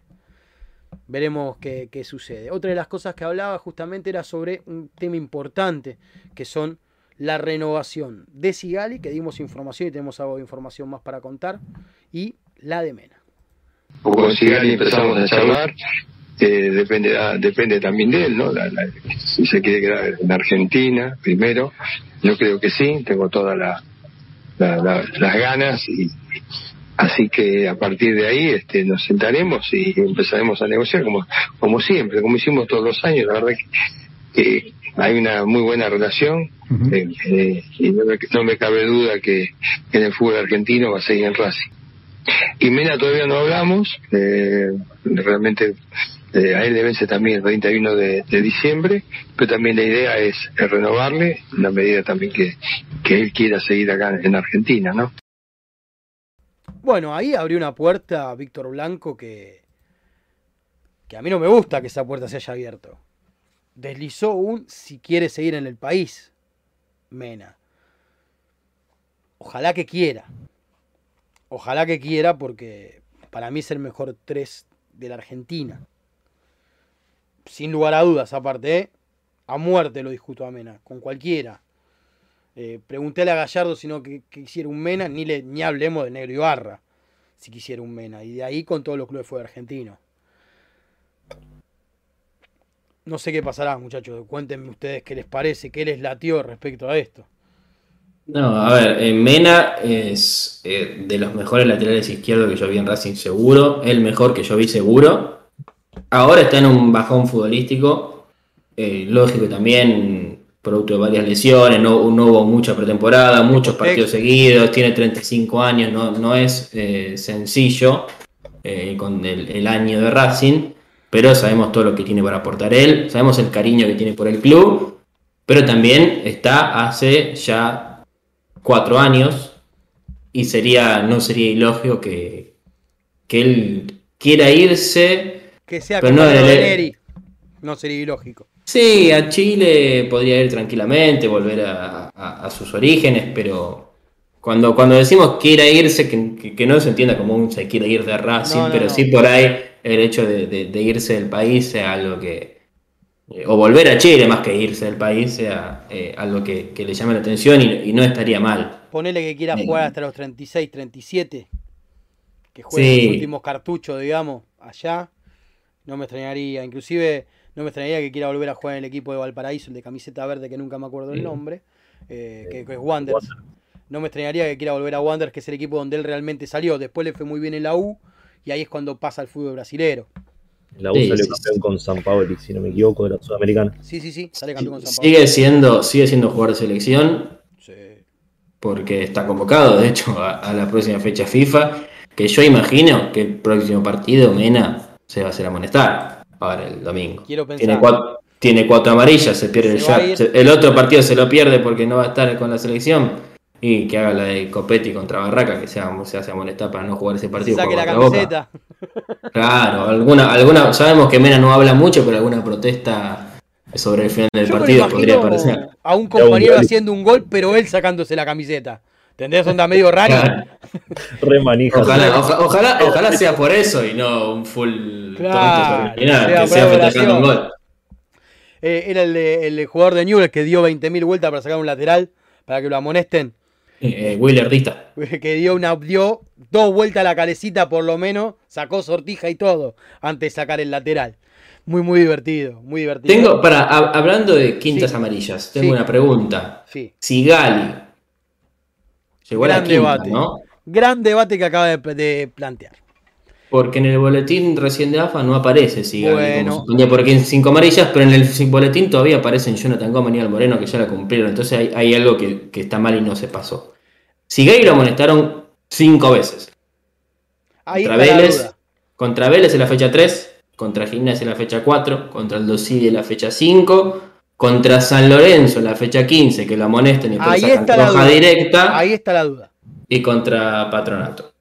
veremos qué, sucede. Otra de las cosas que hablaba justamente era sobre un tema importante, que son la renovación de Sigali, que dimos información y tenemos algo de información más para contar, y la de Mena. Con Sigali empezamos a charlar, depende, depende también de él, ¿no? si se quiere quedar en Argentina, primero, yo creo que sí, tengo todas las ganas y, Así que a partir de ahí este, nos sentaremos y empezaremos a negociar como, como siempre, como hicimos todos los años. La verdad que, hay una muy buena relación eh, eh, y no me, cabe duda que, en el fútbol argentino va a seguir en Racing. Y Mena todavía no hablamos, eh, realmente a él le vence también el 31 de, de, diciembre, pero también la idea es, renovarle, en la medida también que, que él quiera seguir acá en Argentina, ¿no? Bueno, ahí abrió una puerta Víctor Blanco que, que a mí no me gusta que esa puerta se haya abierto. Deslizó un si quiere seguir en el país, Mena. Ojalá que quiera. Ojalá que quiera porque para mí es el mejor 3 de la Argentina. Sin lugar a dudas, aparte, ¿eh? a muerte lo discuto a Mena, con cualquiera. Eh, preguntéle a Gallardo si no que, quisiera un Mena, ni, le, ni hablemos de Negro Ibarra, si quisiera un Mena. Y de ahí con todos los clubes fue argentino. No sé qué pasará, muchachos. Cuéntenme ustedes qué les parece, qué les latió respecto a esto. No, a ver, eh, Mena es eh, de los mejores laterales izquierdos que yo vi en Racing seguro, el mejor que yo vi seguro. Ahora está en un bajón futbolístico, eh, lógico también, producto de varias lesiones, no, no hubo mucha pretemporada, muchos partidos seguidos, tiene 35 años, no, no es eh, sencillo eh, con el, el año de Racing, pero sabemos todo lo que tiene para aportar él, sabemos el cariño que tiene por el club, pero también está hace ya cuatro años y sería no sería ilógico que, que él quiera irse. Que sea Pero no de. No sería ilógico. Sí, a Chile podría ir tranquilamente, volver a, a- a sus orígenes, pero cuando, cuando decimos quiera irse, que, que- que no se entienda como un se quiere ir de Racing, No, no, pero no. sí por ahí el hecho de, de- de irse del país sea algo que. eh, O volver a Chile más que irse del país sea eh, algo que, que le llame la atención y, y no estaría mal. Ponele que quiera jugar hasta los 36, 37. Que juegue Sí. los últimos cartuchos, digamos, allá. No me extrañaría. Inclusive no me extrañaría que quiera volver a jugar en el equipo de Valparaíso, el de camiseta verde, que nunca me acuerdo el nombre. eh, que, que es Wanderers. No me extrañaría que quiera volver a Wanderers, que es el equipo donde él realmente salió. Después le fue muy bien en la U. Y ahí es cuando pasa al fútbol brasilero. La U Sí, salió sí, campeón sí. con San Paoli, si no me equivoco, de la Sudamericana. Sí, sí, sí. Sale campeón con San Pablo. Sigue siendo, sigue siendo jugador de selección, Sí. porque está convocado, de hecho, a, a la próxima fecha FIFA, que yo imagino que el próximo partido Mena se va a hacer amonestar ahora el domingo. Quiero pensar. Tiene cuatro, tiene cuatro amarillas, se pierde Se se- el otro partido se lo pierde porque no va a estar con la selección. Y que haga la de Copetti contra Barraca, que se, haga- se hace amonestar para no jugar ese partido. Saque por la Boca. camiseta. Claro, alguna, alguna, sabemos que Mena no habla mucho, pero alguna protesta sobre el final del Yo partido podría aparecer. a un compañero haciendo un gol, pero él sacándose la camiseta. ¿Entendés? Onda medio raro. Re manija. Ojalá, oja- ojalá, ojalá sea por eso y no un full Claro, tonto original, sea que sea festejando un violación. gol. Eh, era el, de- el jugador de Newell's que dio 20.000 vueltas para sacar un lateral, para que lo amonesten. Eh, Willer Dista. Que dio, una, dio dos vueltas a la calecita por lo menos, sacó sortija y todo, antes de sacar el lateral. Muy, muy divertido, muy divertido. Tengo, para, hab- hablando de quintas Sí. amarillas, tengo Sí. una pregunta. Sí. Si Gali llegó a la Gran quinta, debate. ¿no? Gran debate que acaba de, de plantear. Porque en el boletín recién de AFA no aparece Sigali Bueno. como por 15 cinco amarillas, pero en el boletín todavía aparecen Jonathan Gómez y Al Moreno que ya la cumplieron. Entonces hay, hay algo que, que está mal y no se pasó. Sigali lo amonestaron cinco veces. Ahí Vélez, contra Vélez en la fecha 3, contra Gimnasia en la fecha 4, contra el Dosidi en la fecha 5, contra San Lorenzo en la fecha 15, que lo amonestan y Ahí está la roja duda. directa, Ahí está la duda. y contra Patronato.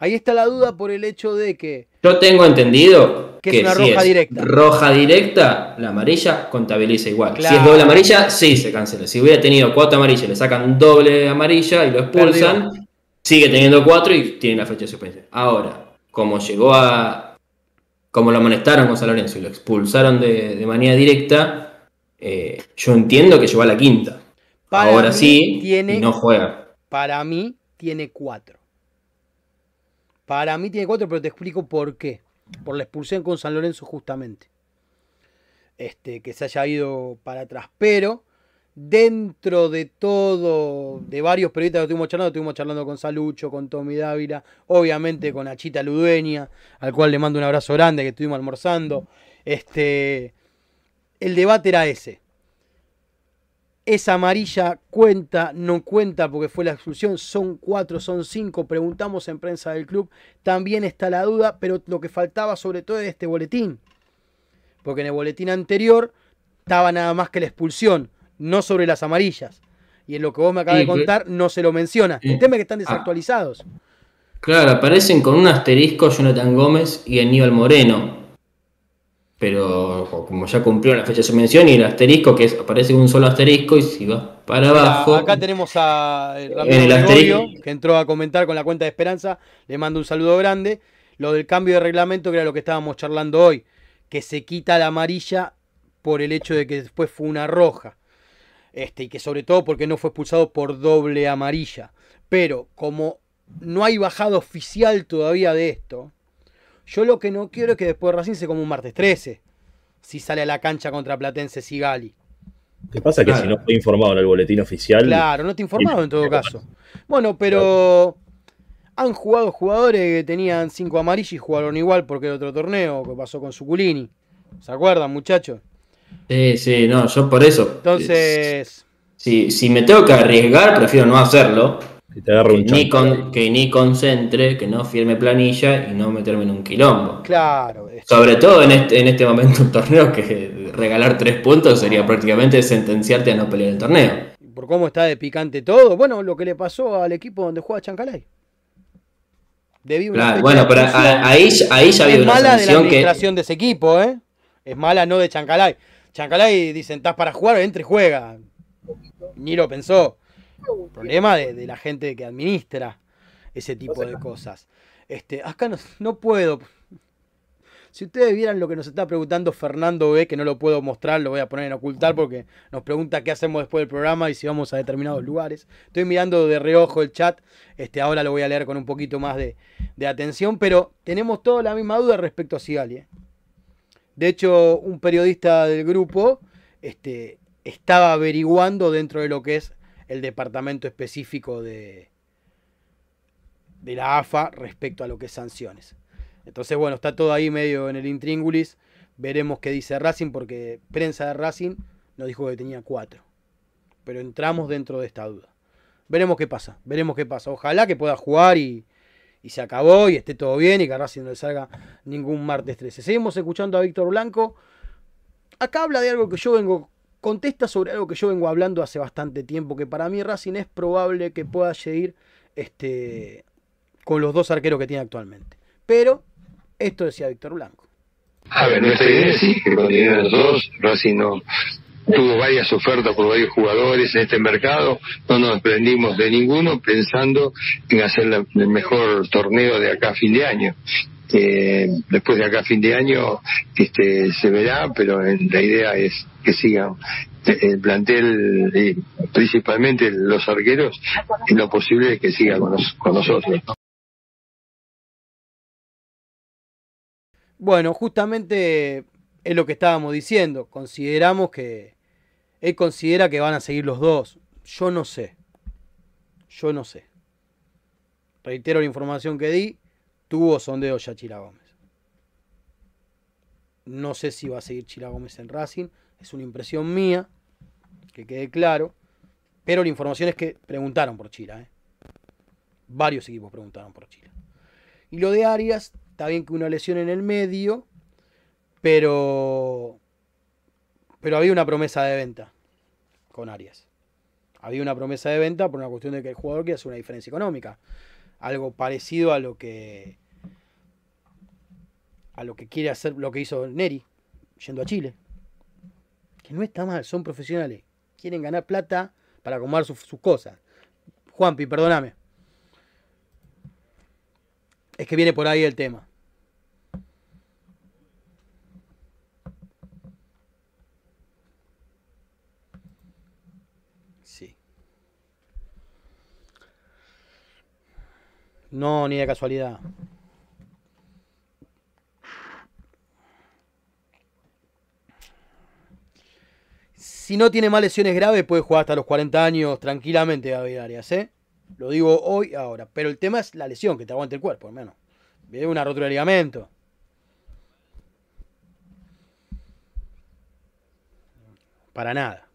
Ahí está la duda por el hecho de que Yo tengo entendido Que que, es una si roja es directa. roja directa, la amarilla contabiliza igual. Claro. Si es doble amarilla, sí se cancela. Si hubiera tenido cuatro amarillas, le sacan doble amarilla y lo expulsan, sigue teniendo cuatro y tiene la fecha de suspensión. Ahora, como llegó a. Como lo amonestaron con San Lorenzo y lo expulsaron de, de manera directa, eh, yo entiendo que llegó a la quinta. Para Ahora sí, tiene- y no juega. para mí tiene cuatro. Para mí tiene cuatro, pero te explico por qué. Por la expulsión con San Lorenzo justamente. Este, que se haya ido para atrás. Pero dentro de todo, de varios periodistas que estuvimos charlando, estuvimos charlando con Salucho, con Tommy Dávila, obviamente con Achita Ludueña, al cual le mando un abrazo grande que estuvimos almorzando. Este, el debate era ese. Esa amarilla cuenta, no cuenta porque fue la expulsión, son cuatro, son cinco, preguntamos en prensa del club, también está la duda, pero lo que faltaba sobre todo es este boletín, porque en el boletín anterior estaba nada más que la expulsión, no sobre las amarillas, y en lo que vos me acabas Sí, de contar no se lo menciona, el tema es que están Ah. desactualizados. Claro, aparecen con un asterisco Jonathan Gómez y Aníbal Moreno. Pero como ya cumplió la fecha de su mención y el asterisco, que es, aparece un solo asterisco y si va para abajo. Acá tenemos a eh, Ramiro En el Gregorio, asterisco. que entró a comentar con la cuenta de Esperanza. Le mando un saludo grande. Lo del cambio de reglamento, que era lo que estábamos charlando hoy, que se quita la amarilla por el hecho de que después fue una roja. Este, y que sobre todo porque no fue expulsado por doble amarilla. Pero como no hay bajada oficial todavía de esto, yo lo que no quiero es que después Racing se como un martes 13. Si sale a la cancha contra Platense Sigali. Lo que pasa es que Claro. si no fue informado en el boletín oficial, Claro, no te he informado en todo caso. Bueno, pero han jugado jugadores que tenían cinco amarillas y jugaron igual porque era otro torneo que pasó con Suculini. ¿Se acuerdan, muchachos? Sí, sí, no, yo por eso. Entonces, Si, si me tengo que arriesgar, prefiero no hacerlo. Si te agarra Que un ni, chanco. con, que ni concentre, que no firme planilla y no meterme en un quilombo. claro, Sobre todo en este, en este momento un torneo que regalar tres puntos sería prácticamente sentenciarte a no pelear el torneo. por cómo está de picante todo. Bueno, lo que le pasó al equipo donde juega Chancalay. Claro, bueno, de pero ahí, ahí ya había es una mala de la sanción que. administración de ese equipo, ¿eh? Es mala no de Chancalay. Chancalay dicen, estás para jugar, entra y juega. Ni lo pensó. Problema de, de la gente que administra ese tipo de cosas. Este, acá no, no puedo. Si ustedes vieran lo que nos está preguntando Fernando B, que no lo puedo mostrar, lo voy a poner en ocultar porque nos pregunta qué hacemos después del programa y si vamos a determinados lugares. Estoy mirando de reojo el chat, este, ahora lo voy a leer con un poquito más de, de atención, pero tenemos toda la misma duda respecto a Sigali. ¿eh? De hecho, un periodista del grupo este, estaba averiguando dentro de lo que es el departamento específico de, de la AFA respecto a lo que es sanciones. Entonces, bueno, está todo ahí medio en el intríngulis. Veremos qué dice Racing, porque prensa de Racing nos dijo que tenía cuatro. Pero entramos dentro de esta duda. Veremos qué pasa, veremos qué pasa. Ojalá que pueda jugar y, y se acabó y esté todo bien y que a Racing no le salga ningún martes 13. Seguimos escuchando a Víctor Blanco. Acá habla de algo que yo vengo, contesta sobre algo que yo vengo hablando hace bastante tiempo, que para mí Racing es probable que pueda seguir este, con los dos arqueros que tiene actualmente. Pero esto decía Víctor Blanco. A ver, nuestra idea sí, que continúen los dos. Racing no tuvo varias ofertas por varios jugadores en este mercado. No nos desprendimos de ninguno pensando en hacer el mejor torneo de acá a fin de año. Eh, después de acá fin de año este, se verá, pero la idea es que sigan el plantel, principalmente los arqueros, lo posible que sigan con, con nosotros. Bueno, justamente es lo que estábamos diciendo. Consideramos que. Él considera que van a seguir los dos. Yo no sé. Yo no sé. Reitero la información que di. Tuvo sondeo ya Chila Gómez. No sé si va a seguir Chila Gómez en Racing. Es una impresión mía. Que quede claro. Pero la información es que preguntaron por Chila. ¿eh? Varios equipos preguntaron por Chila. Y lo de Arias, está bien que una lesión en el medio, pero pero había una promesa de venta con Arias. Había una promesa de venta por una cuestión de que el jugador quiere hacer una diferencia económica. Algo parecido a lo que a lo que quiere hacer lo que hizo Neri yendo a Chile. Que no está mal, son profesionales. Quieren ganar plata para acomodar sus, sus cosas. Juanpi, perdóname. Es que viene por ahí el tema. Sí. No, ni de casualidad. Si no tiene más lesiones graves, puede jugar hasta los 40 años tranquilamente David Arias, ¿eh? Lo digo hoy, ahora. Pero el tema es la lesión, que te aguante el cuerpo, hermano. Viene una rotura de ligamento. Para nada.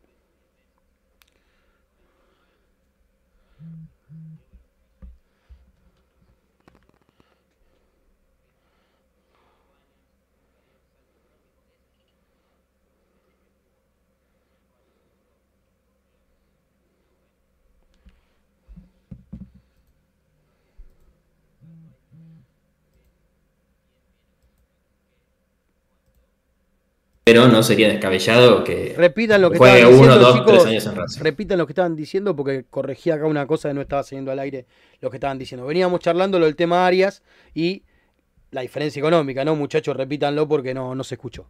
Pero no sería descabellado que Repitan lo que juegue uno, diciendo, dos, chicos. tres años en Racing. Repitan lo que estaban diciendo porque corregí acá una cosa que no estaba saliendo al aire lo que estaban diciendo. Veníamos charlando lo del tema Arias y la diferencia económica, ¿no? Muchachos, repítanlo porque no, no se escuchó.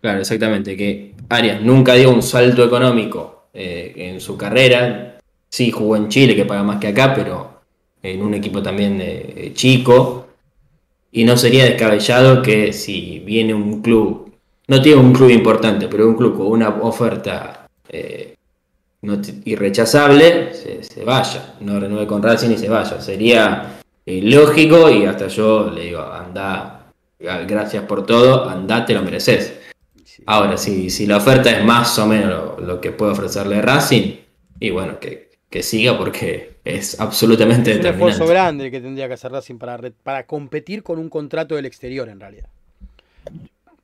Claro, exactamente, que Arias nunca dio un salto económico eh, en su carrera. Sí, jugó en Chile, que paga más que acá, pero en un equipo también chico. Y no sería descabellado que si viene un club, no tiene un club importante, pero un club con una oferta eh, no irrechazable, se, se vaya, no renueve con Racing y se vaya. Sería eh, lógico y hasta yo le digo, anda, gracias por todo, andá, te lo mereces. Ahora, si, si la oferta es más o menos lo, lo que puede ofrecerle Racing, y bueno, que, que siga porque es absolutamente Es un esfuerzo grande el que tendría que hacer Racing para, para competir con un contrato del exterior, en realidad.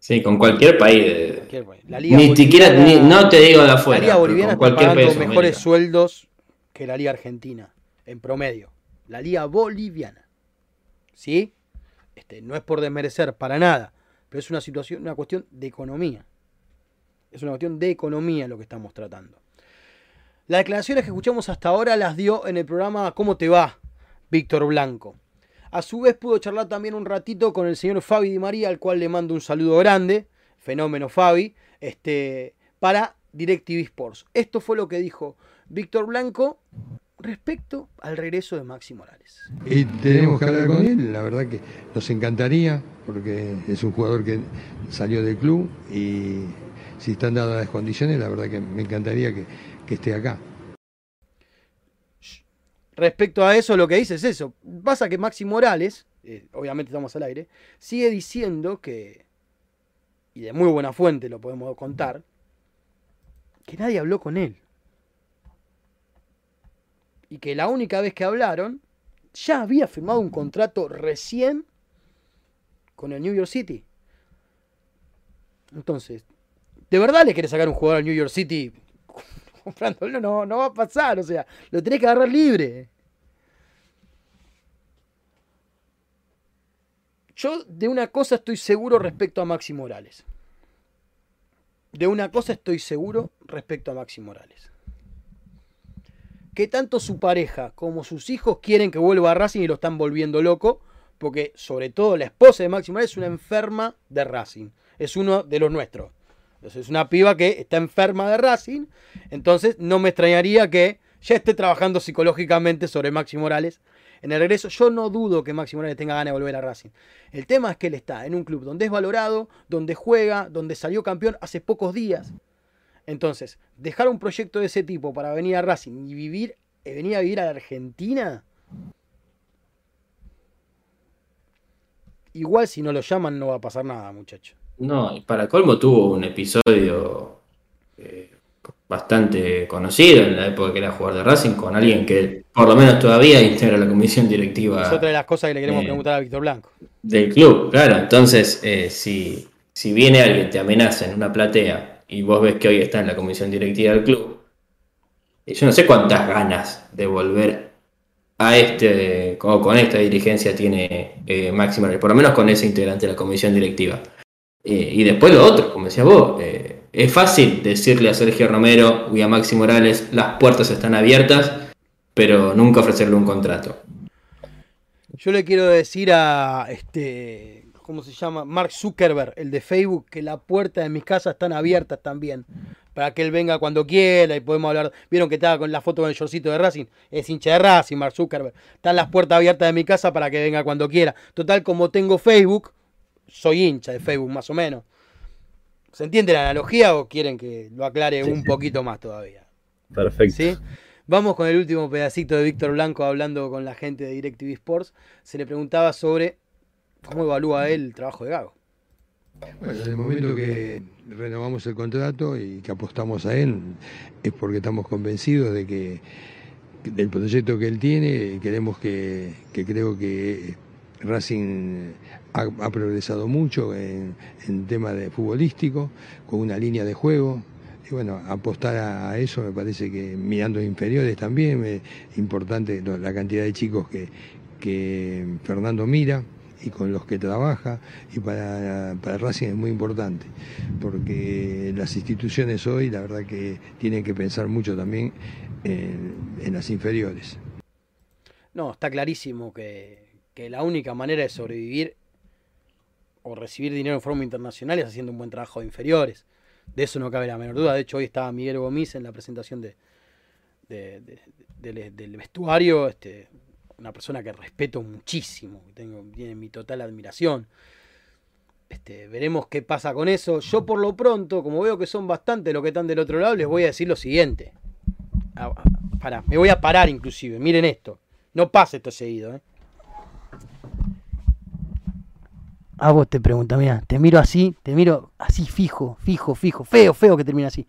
Sí, con cualquier país. de- Cualquier país. La Liga Ni siquiera, ni- no te digo de La afuera, Liga pero Boliviana con está cualquier pagando país de mejores América. sueldos que la Liga Argentina, en promedio. La Liga Boliviana. ¿Sí? Este, no es por desmerecer para nada, pero es una situación, una cuestión de economía. Es una cuestión de economía lo que estamos tratando. Las declaraciones que escuchamos hasta ahora las dio en el programa ¿Cómo te va? Víctor Blanco. A su vez pudo charlar también un ratito con el señor Fabi Di María, al cual le mando un saludo grande, fenómeno Fabi, este, para DirecTV Sports. Esto fue lo que dijo Víctor Blanco respecto al regreso de Maxi Morales. Y tenemos que hablar con él, la verdad que nos encantaría, porque es un jugador que salió del club y si están dadas las condiciones, la verdad que me encantaría que, que esté acá. Respecto a eso, lo que dice es eso. Pasa que Maxi Morales, eh, obviamente estamos al aire, sigue diciendo que, y de muy buena fuente lo podemos contar, que nadie habló con él. Y que la única vez que hablaron, ya había firmado un contrato recién con el New York City. Entonces, ¿de verdad le querés sacar un jugador al New York City No, no va a pasar, o sea, lo tenés que agarrar libre. Yo de una cosa estoy seguro respecto a Maxi Morales. De una cosa estoy seguro respecto a Maxi Morales. Que tanto su pareja como sus hijos quieren que vuelva a Racing y lo están volviendo loco. Porque sobre todo la esposa de Maxi Morales es una enferma de Racing. Es uno de los nuestros. Entonces, es una piba que está enferma de Racing. Entonces no me extrañaría que ya esté trabajando psicológicamente sobre Maxi Morales en el regreso. Yo no dudo que Maxi Morales tenga ganas de volver a Racing. El tema es que él está en un club donde es valorado, donde juega, donde salió campeón hace pocos días. Entonces, dejar un proyecto de ese tipo para venir a Racing y vivir, eh, venir a vivir a la Argentina, igual si no lo llaman no va a pasar nada, muchacho. No, y para colmo tuvo un episodio eh, bastante conocido en la época que era jugador de Racing con alguien que por lo menos todavía integra la comisión directiva Es otra de las cosas que le queremos eh, preguntar a Víctor Blanco. del club, claro. Entonces, eh, si, si viene alguien, te amenaza en una platea y vos ves que hoy está en la comisión directiva del club, y yo no sé cuántas ganas de volver a este, con esta dirigencia tiene eh, Morales, por lo menos con ese integrante de la comisión directiva. Eh, y después lo otro, como decías vos, eh, es fácil decirle a Sergio Romero y a Maxi Morales las puertas están abiertas, pero nunca ofrecerle un contrato. Yo le quiero decir a este, ¿cómo se llama? Mark Zuckerberg, el de Facebook, que las puertas de mis casas están abiertas también. Para que él venga cuando quiera y podemos hablar. Vieron que estaba con la foto con el shortcito de Racing. Es hincha de Racing, Mark Zuckerberg. Están las puertas abiertas de mi casa para que venga cuando quiera. Total, como tengo Facebook, soy hincha de Facebook más o menos. ¿Se entiende la analogía o quieren que lo aclare Sí, un sí. poquito más todavía? Perfecto. ¿Sí? Vamos con el último pedacito de Víctor Blanco hablando con la gente de DirecTV Sports. Se le preguntaba sobre cómo evalúa él el trabajo de Gago. Bueno, en el momento que renovamos el contrato y que apostamos a él, es porque estamos convencidos de que del proyecto que él tiene, queremos que, que creo que Racing ha, progresado mucho en, en tema de futbolístico, con una línea de juego. Y bueno, apostar a, eso me parece que mirando inferiores también, es importante lo- la cantidad de chicos que, que Fernando mira y con los que trabaja y para, para Racing es muy importante, porque las instituciones hoy la verdad que tienen que pensar mucho también en, las inferiores. No, está clarísimo que, que la única manera de sobrevivir o recibir dinero en forma internacional es haciendo un buen trabajo de inferiores. De eso no cabe la menor duda. De hecho, hoy estaba Miguel Gomis en la presentación de- del, del vestuario, este, una persona que respeto muchísimo, que tengo, tiene mi total admiración. Este, veremos qué pasa con eso. Yo por lo pronto, como veo que son bastante los que están del otro lado, les voy a decir lo siguiente. Ah, ah, me voy a parar inclusive, miren esto. No pase esto seguido, ¿eh? A vos te pregunto, mira, te miro así, te miro así fijo, fijo, fijo, feo, feo que termina así.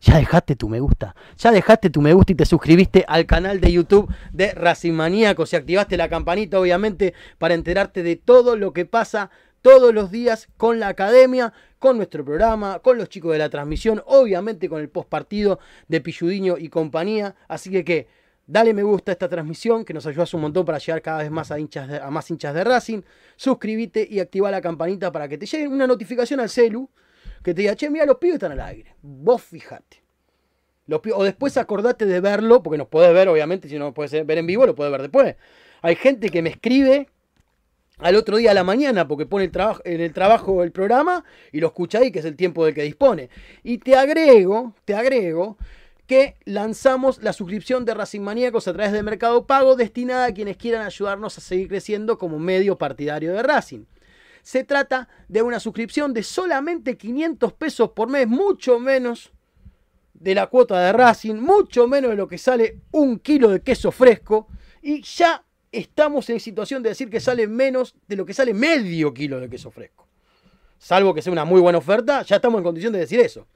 Ya dejaste tu me gusta, ya dejaste tu me gusta y te suscribiste al canal de YouTube de Racing Maníacos y activaste la campanita, obviamente, para enterarte de todo lo que pasa todos los días con la academia, con nuestro programa, con los chicos de la transmisión, obviamente con el post partido de Pilludiño y compañía. Así que, que dale me gusta a esta transmisión que nos ayudas un montón para llegar cada vez más a, hinchas a más hinchas de Racing. Suscríbete y activa la campanita para que te llegue una notificación al celu que te diga, che, mira, los pibes están al aire. Vos fijate. Los pi- o después acordate de verlo, porque nos podés ver, obviamente, si no nos puedes ver en vivo, lo podés ver después. Hay gente que me escribe al otro día a la mañana porque pone el trabajo, en el trabajo el programa y lo escucha ahí, que es el tiempo del que dispone. Y te agrego, te agrego que lanzamos la suscripción de Racing Maníacos a través de Mercado Pago destinada a quienes quieran ayudarnos a seguir creciendo como medio partidario de Racing. Se trata de una suscripción de solamente 500 pesos por mes, mucho menos de la cuota de Racing, mucho menos de lo que sale un kilo de queso fresco y ya estamos en situación de decir que sale menos de lo que sale medio kilo de queso fresco. Salvo que sea una muy buena oferta, ya estamos en condición de decir eso.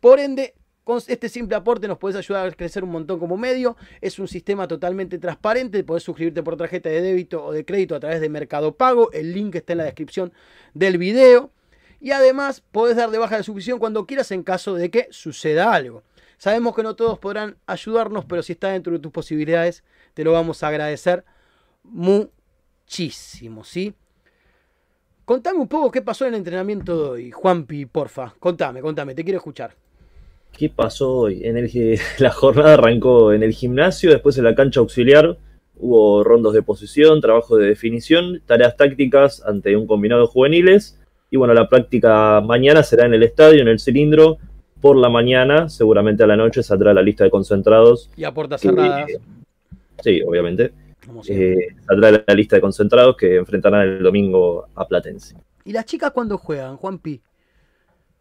Por ende, con este simple aporte nos puedes ayudar a crecer un montón como medio. Es un sistema totalmente transparente. Podés suscribirte por tarjeta de débito o de crédito a través de Mercado Pago. El link está en la descripción del video. Y además podés dar de baja la suscripción cuando quieras en caso de que suceda algo. Sabemos que no todos podrán ayudarnos, pero si está dentro de tus posibilidades, te lo vamos a agradecer muchísimo, ¿sí? Contame un poco qué pasó en el entrenamiento de hoy, Juanpi, porfa. Contame, contame, te quiero escuchar. ¿Qué pasó hoy? En el, la jornada arrancó en el gimnasio, después en la cancha auxiliar. Hubo rondos de posición, trabajo de definición, tareas tácticas ante un combinado de juveniles. Y bueno, la práctica mañana será en el estadio, en el cilindro. Por la mañana, seguramente a la noche, saldrá la lista de concentrados. Y a puertas cerradas. Sí, obviamente. Eh, saldrá la lista de concentrados que enfrentarán el domingo a Platense. ¿Y las chicas cuándo juegan, Juanpi?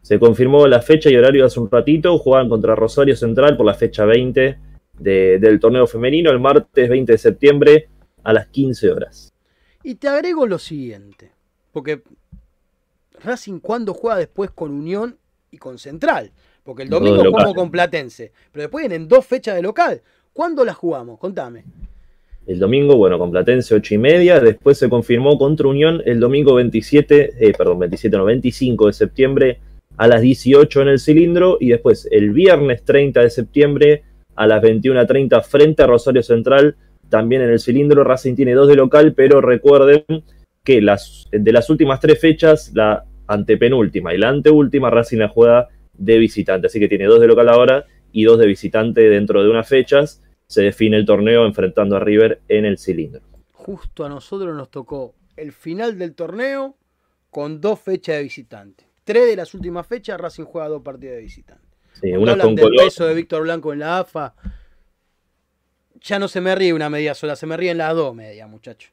Se confirmó la fecha y horario hace un ratito. Jugaban contra Rosario Central por la fecha 20 de- del torneo femenino el martes 20 de septiembre a las 15 horas. Y te agrego lo siguiente, porque Racing cuando juega después con Unión y con Central, porque el domingo jugamos con Platense, pero después vienen dos fechas de local. ¿Cuándo las jugamos? Contame. El domingo, bueno, con Platense 8 y media. Después se confirmó contra Unión el domingo 27, eh, perdón, 27, no, 25 de septiembre a las 18 en el cilindro. Y después el viernes 30 de septiembre a las 21.30 frente a Rosario Central, también en el cilindro. Racing tiene dos de local, pero recuerden que las, de las últimas tres fechas, la antepenúltima y la anteúltima, Racing la juega de visitante. Así que tiene dos de local ahora y dos de visitante dentro de unas fechas. Se define el torneo enfrentando a River en el cilindro. Justo a nosotros nos tocó el final del torneo con dos fechas de visitante. Tres de las últimas fechas Racing juega dos partidos de visitante. Sí, una hablan con del peso de Víctor Blanco en la AFA, ya no se me ríe una media sola, se me ríen las dos medias, muchachos.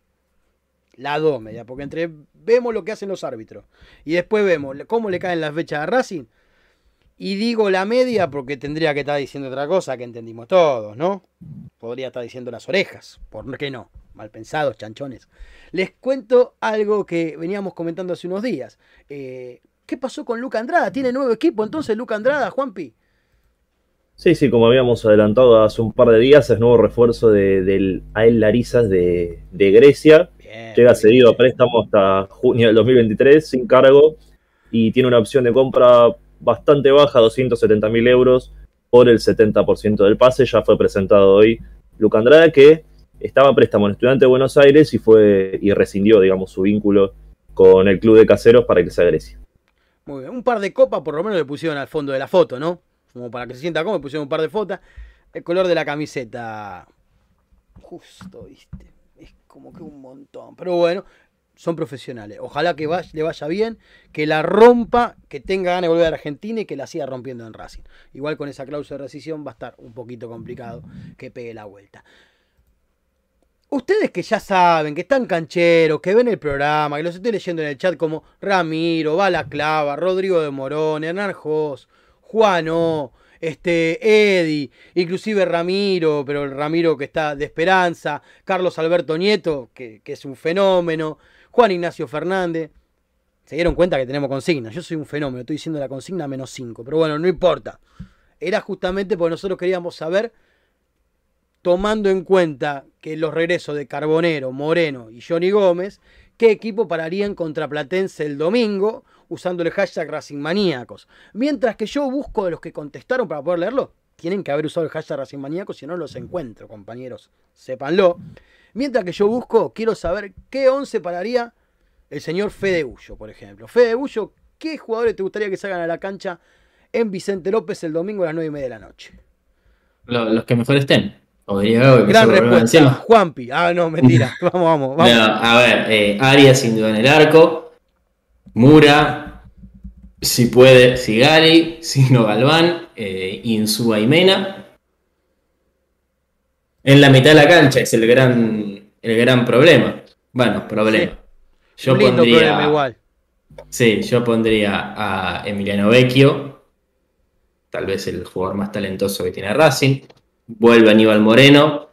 Las dos medias, porque entre vemos lo que hacen los árbitros y después vemos cómo le caen las fechas a Racing. Y digo la media porque tendría que estar diciendo otra cosa que entendimos todos, ¿no? Podría estar diciendo las orejas, ¿por qué no? Mal pensados, chanchones. Les cuento algo que veníamos comentando hace unos días. Eh, ¿Qué pasó con Luca Andrada? ¿Tiene nuevo equipo entonces Luca Andrada, Juanpi? Sí, sí, como habíamos adelantado hace un par de días, es nuevo refuerzo de- del AEL Larizas de, de Grecia. Bien, Llega cedido a préstamo hasta junio del 2023 sin cargo y tiene una opción de compra bastante baja, 270 mil euros por el 70% del pase. Ya fue presentado hoy Luca Andrada, que estaba a préstamo en Estudiante de Buenos Aires y fue y rescindió, digamos, su vínculo con el club de caseros para que a Grecia. Muy bien. Un par de copas por lo menos le pusieron al fondo de la foto, ¿no? Como para que se sienta cómodo, pusieron un par de fotos. El color de la camiseta. Justo, viste. Es como que un montón. Pero bueno, son profesionales. Ojalá que le vaya bien, que la rompa, que tenga ganas de volver a Argentina y que la siga rompiendo en Racing. Igual con esa cláusula de rescisión va a estar un poquito complicado que pegue la vuelta. Ustedes que ya saben, que están cancheros, que ven el programa, que los estoy leyendo en el chat como Ramiro, Balaclava, Rodrigo de Morón, Hernán Jos, Juano, este, Eddie, inclusive Ramiro, pero el Ramiro que está de esperanza, Carlos Alberto Nieto, que, es un fenómeno, Juan Ignacio Fernández. Se dieron cuenta que tenemos consigna. Yo soy un fenómeno, estoy diciendo la consigna menos 5, pero bueno, no importa. Era justamente porque nosotros queríamos saber tomando en cuenta que los regresos de Carbonero, Moreno y Johnny Gómez, qué equipo pararían contra Platense el domingo usando el hashtag Racing Maníacos. Mientras que yo busco de los que contestaron para poder leerlo, tienen que haber usado el hashtag Racing Maníacos, si no los encuentro, compañeros, sépanlo. Mientras que yo busco, quiero saber qué once pararía el señor Fede Ullo, por ejemplo. Fede Ullo, ¿qué jugadores te gustaría que salgan a la cancha en Vicente López el domingo a las 9 y media de la noche? Los que mejor estén. Gran respuesta. Juanpi. Ah, no, mentira. vamos, vamos. vamos. a ver, eh, Arias sin duda en el arco. Mura. Si puede, Sigali. Signo Galván. Eh, Insúa y Mena. En la mitad de la cancha es el gran, el gran problema. Bueno, problema. Yo pondría, problema igual. Sí, yo pondría a Emiliano Vecchio. Tal vez el jugador más talentoso que tiene Racing vuelve Aníbal Moreno,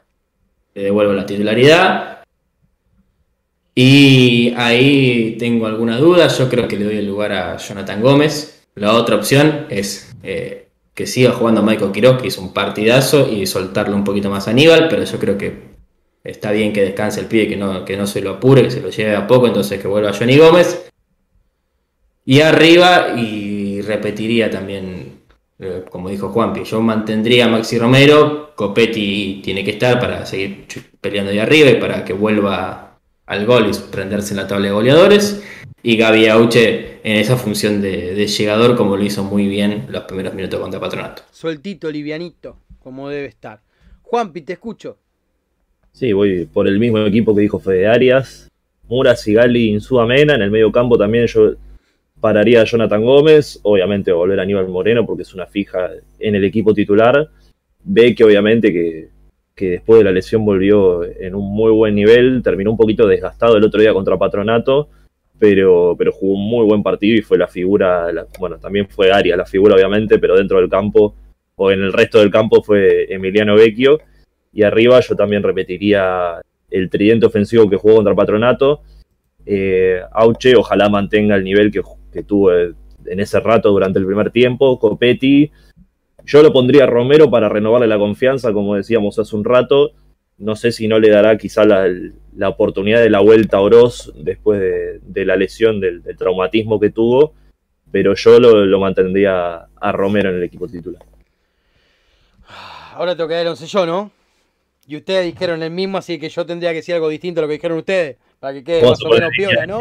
le devuelvo la titularidad. Y ahí tengo alguna duda, yo creo que le doy el lugar a Jonathan Gómez. La otra opción es eh, que siga jugando Michael Quiroz, que hizo un partidazo, y soltarle un poquito más a Aníbal, pero yo creo que está bien que descanse el pie, que no, que no se lo apure, que se lo lleve a poco, entonces que vuelva Johnny Gómez. Y arriba, y repetiría también eh, como dijo Juanpi, yo mantendría a Maxi Romero, Copetti tiene que estar para seguir peleando ahí arriba y para que vuelva al gol y prenderse en la tabla de goleadores. Y Gaby Auche en esa función de, llegador, como lo hizo muy bien los primeros minutos contra Patronato. Sueltito, livianito, como debe estar. Juanpi, te escucho. Sí, voy por el mismo equipo que dijo Fede Arias. Mura, Sigali, Insúa Mena. En el medio campo también yo pararía a Jonathan Gómez, obviamente volver a Aníbal Moreno porque es una fija en el equipo titular. Ve que obviamente que, después de la lesión volvió en un muy buen nivel, terminó un poquito desgastado el otro día contra Patronato, pero, pero jugó un muy buen partido y fue la figura, bueno, también fue Arias la figura obviamente, pero dentro del campo o en el resto del campo fue Emiliano Vecchio. Y arriba yo también repetiría el tridente ofensivo que jugó contra Patronato. Eh, Auche ojalá mantenga el nivel que, que tuvo en ese rato durante el primer tiempo. Copetti, yo lo pondría a Romero para renovarle la confianza, como decíamos hace un rato. No sé si no le dará quizá la, oportunidad de la vuelta a Oroz después de, la lesión, del, traumatismo que tuvo, pero yo lo, mantendría a Romero en el equipo titular. Ahora tengo que dar el once yo, ¿no? Y ustedes dijeron el mismo, así que yo tendría que decir algo distinto a lo que dijeron ustedes. Para que quede más o menos piola, ¿no?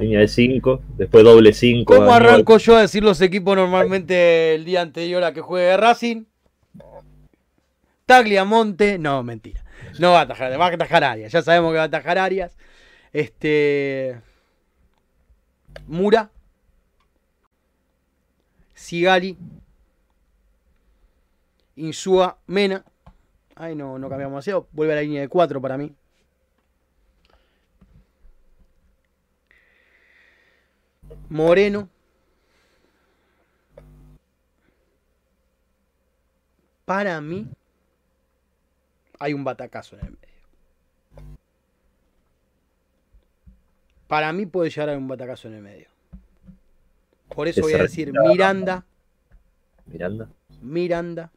línea de 5, después doble 5. ¿Cómo arranco yo a decir los equipos normalmente el día anterior a que juegue Racing? Tagliamonte, no, mentira. No va a atajar, va a atajar Arias. Ya sabemos que va a atajar Arias. Este. Mura. Sigali. Insúa. Mena. Ay, no, no cambiamos demasiado. Vuelve a la línea de 4 para mí. Moreno. Para mí, hay un batacazo en el medio. Para mí puede llegar a haber un batacazo en el medio. Por eso voy a decir Miranda. Miranda. Miranda.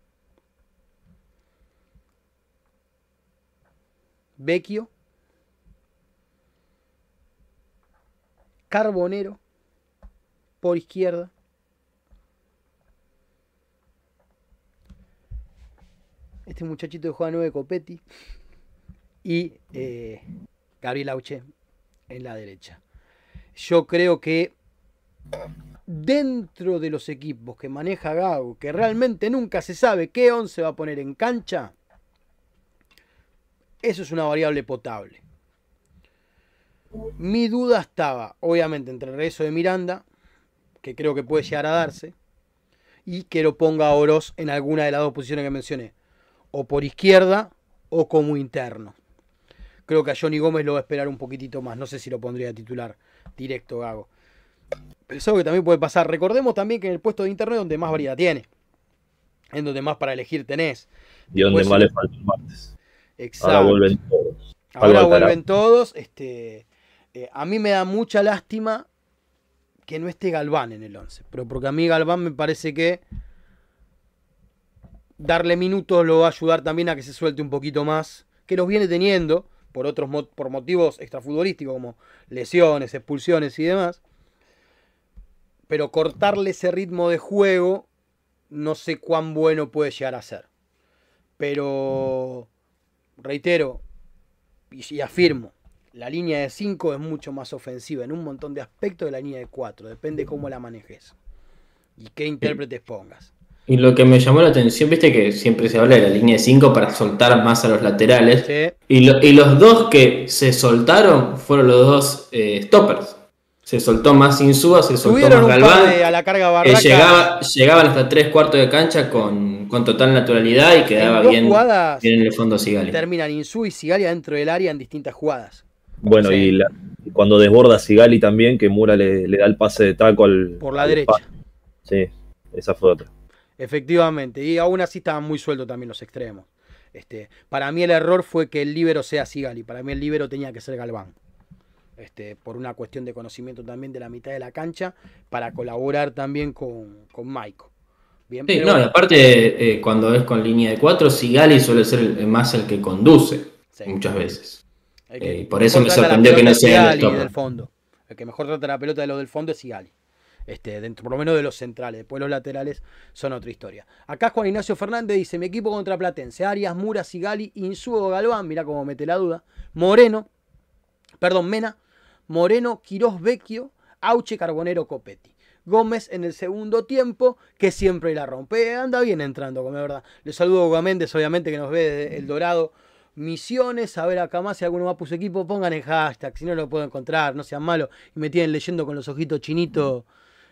Vecchio. Carbonero por izquierda. Este muchachito de juega 9 Copetti. y eh, Gabriel Auche en la derecha. Yo creo que dentro de los equipos que maneja Gago, que realmente nunca se sabe qué 11 va a poner en cancha, eso es una variable potable. Mi duda estaba, obviamente, entre el regreso de Miranda, que creo que puede llegar a darse, y que lo ponga a Oroz en alguna de las dos posiciones que mencioné, o por izquierda o como interno. Creo que a Johnny Gómez lo va a esperar un poquitito más, no sé si lo pondría a titular directo Gago. Pero es algo que también puede pasar. Recordemos también que en el puesto de interno es donde más variedad tiene, en donde más para elegir tenés. Y donde más le falta el martes. Exacto. Ahora vuelven todos. Ahora vuelven todos. Este, eh, a mí me da mucha lástima que no esté Galván en el 11. Pero porque a mí Galván me parece que darle minutos lo va a ayudar también a que se suelte un poquito más. Que los viene teniendo por otros por motivos extrafutbolísticos como lesiones, expulsiones y demás. Pero cortarle ese ritmo de juego no sé cuán bueno puede llegar a ser. Pero reitero, y, y afirmo, la línea de 5 es mucho más ofensiva en un montón de aspectos de la línea de 4. Depende cómo la manejes y qué intérpretes pongas. Y lo que me llamó la atención, viste que siempre se habla de la línea de 5 para soltar más a los laterales. Sí, Y, lo- y los dos que se soltaron fueron los dos eh, stoppers. Se soltó más Insúa, se soltó Subieron más Galván. de a la carga Eh, barraca. llegaba- llegaban hasta tres cuartos de cancha con, con total naturalidad y quedaba bien, en el fondo Sigali. terminan Insú y Sigalia dentro del área en distintas jugadas. Bueno, Sí. y, la- y cuando desborda Sigali también, que Mura le, le da el pase de taco al. Por la al derecha. Sí, esa fue otra. Efectivamente. Y aún así estaban muy sueltos también los extremos. Este, para mí el error fue que el líbero sea Sigali. Para mí el líbero tenía que ser Galván. Este, por una cuestión de conocimiento también de la mitad de la cancha, para colaborar también con, con Maiko. Bien, Sí, pero no, y aparte, eh, cuando es con línea de 4, Sigali suele ser el- más el que conduce sí. muchas veces. Eh, y por eso me sorprendió que no sea el del fondo. El que mejor trata la pelota de los del fondo es Sigali. Este, dentro, por lo menos de los centrales. Después los laterales son otra historia. Acá Juan Ignacio Fernández dice: Mi equipo contra Platense. Arias, Mura, Sigali, Insúo, Galván. Mirá cómo mete la duda. Moreno, perdón, Mena, Moreno, Quirós, Vecchio, Auche, Carbonero, Copetti. Gómez en el segundo tiempo, que siempre la rompe. Anda bien entrando, como es verdad. Le saludo a Méndez, obviamente, que nos ve desde El Dorado. Misiones, a ver acá más, si alguno más puso equipo, pongan el hashtag, si no lo puedo encontrar, no sean malos. Y me tienen leyendo con los ojitos chinitos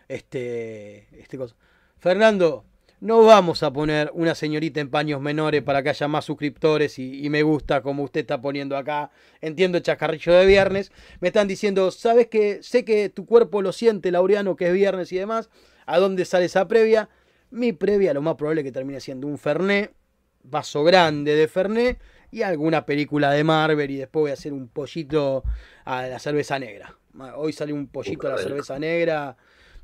este, este cosa. Fernando, no vamos a poner una señorita en paños menores para que haya más suscriptores y, me gusta como usted está poniendo acá. Entiendo el chascarrillo de viernes. Me están diciendo, ¿sabes que Sé que tu cuerpo lo siente, Laureano, que es viernes y demás. ¿A dónde sale esa previa? Mi previa, lo más probable es que termine siendo un Fernet, vaso grande de Fernet y alguna película de Marvel y después voy a hacer un pollito a la cerveza negra. Hoy sale un pollito a la cerveza negra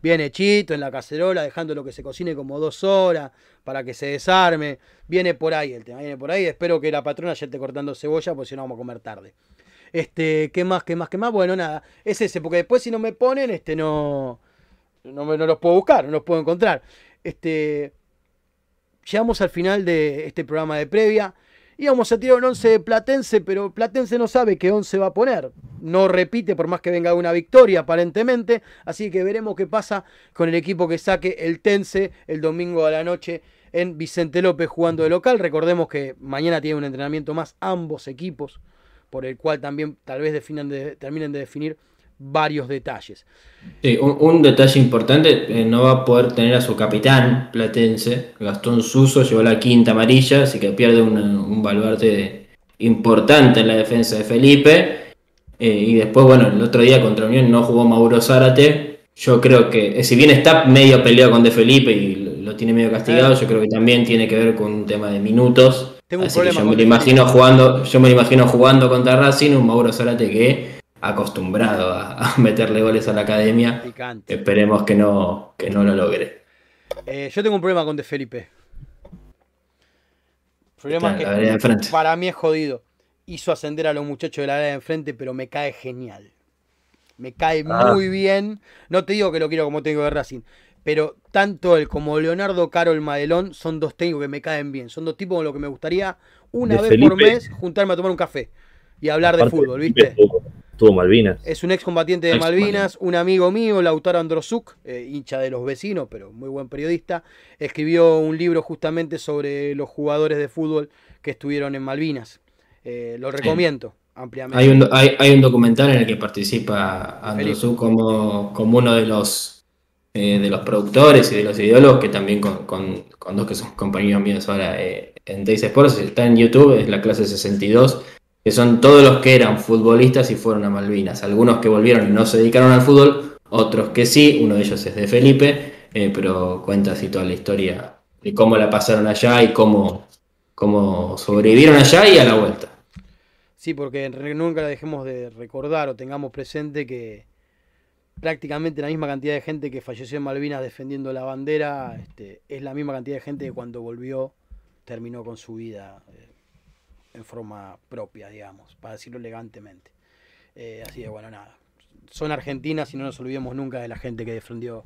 bien hechito en la cacerola, dejándolo que se cocine como dos horas para que se desarme. Viene por ahí el tema, viene por ahí. Espero que la patrona ya esté cortando cebolla, porque si no vamos a comer tarde. Este, ¿qué más, qué más, qué más? Bueno, nada, es ese, porque después si no me ponen, este, no, no, me- no los puedo buscar, no los puedo encontrar. Este, llegamos al final de este programa de previa. Íbamos a tirar un 11 de Platense, pero Platense no sabe qué 11 va a poner. No repite por más que venga una victoria, aparentemente. Así que veremos qué pasa con el equipo que saque el Tense el domingo a la noche en Vicente López jugando de local. Recordemos que mañana tiene un entrenamiento más ambos equipos, por el cual también tal vez terminen de definir varios detalles. Sí, un, un detalle importante, eh, no va a poder tener a su capitán platense, Gastón Suso, llevó la quinta amarilla, así que pierde un, un baluarte importante en la defensa de Felipe. Eh, y después, bueno, el otro día contra Unión no jugó Mauro Zárate. Yo creo que, eh, si bien está medio peleado con De Felipe y lo, lo tiene medio castigado, yo creo que también tiene que ver con un tema de minutos. Tengo un Así que problema yo con me lo imagino jugando, yo me lo imagino jugando contra Racing, un Mauro Zárate que acostumbrado a, a meterle goles a la academia. Picante. Esperemos que no, que no lo logre. Eh, yo tengo un problema con De Felipe. Problema Está en que la vereda de enfrente. para mí es jodido. Hizo ascender a los muchachos de la área de enfrente, pero me cae genial. Me cae Ah. muy bien. No te digo que lo quiero como técnico de Racing, pero tanto él como Leonardo Carol Madelón son dos técnicos que me caen bien. Son dos tipos con los que me gustaría una De vez por mes juntarme a tomar un café. y hablar de fútbol, ¿viste? Tuvo Malvinas. Es un excombatiente de Ex Malvinas, un amigo mío, Lautaro Androsuk, eh, hincha de los vecinos, pero muy buen periodista, escribió un libro justamente sobre los jugadores de fútbol que estuvieron en Malvinas. Eh, lo recomiendo ampliamente. Hay un, hay, hay un documental en el que participa. Androsú como, como uno de los eh, de los productores y de los ideólogos, que también con, con- con dos que son compañeros míos ahora eh, en Days Sports, está en YouTube, es la clase 62, que son todos los que eran futbolistas y fueron a Malvinas. Algunos que volvieron y no se dedicaron al fútbol, otros que sí, uno de ellos es de Felipe, eh, pero cuenta así toda la historia de cómo la pasaron allá y cómo, cómo sobrevivieron allá y a la vuelta. Sí, porque nunca dejemos de recordar o tengamos presente que prácticamente la misma cantidad de gente que falleció en Malvinas defendiendo la bandera este, es la misma cantidad de gente que cuando volvió terminó con su vida en forma propia, digamos, para decirlo elegantemente. Eh, así que bueno, nada. Son argentinas y no nos olvidemos nunca de la gente que defendió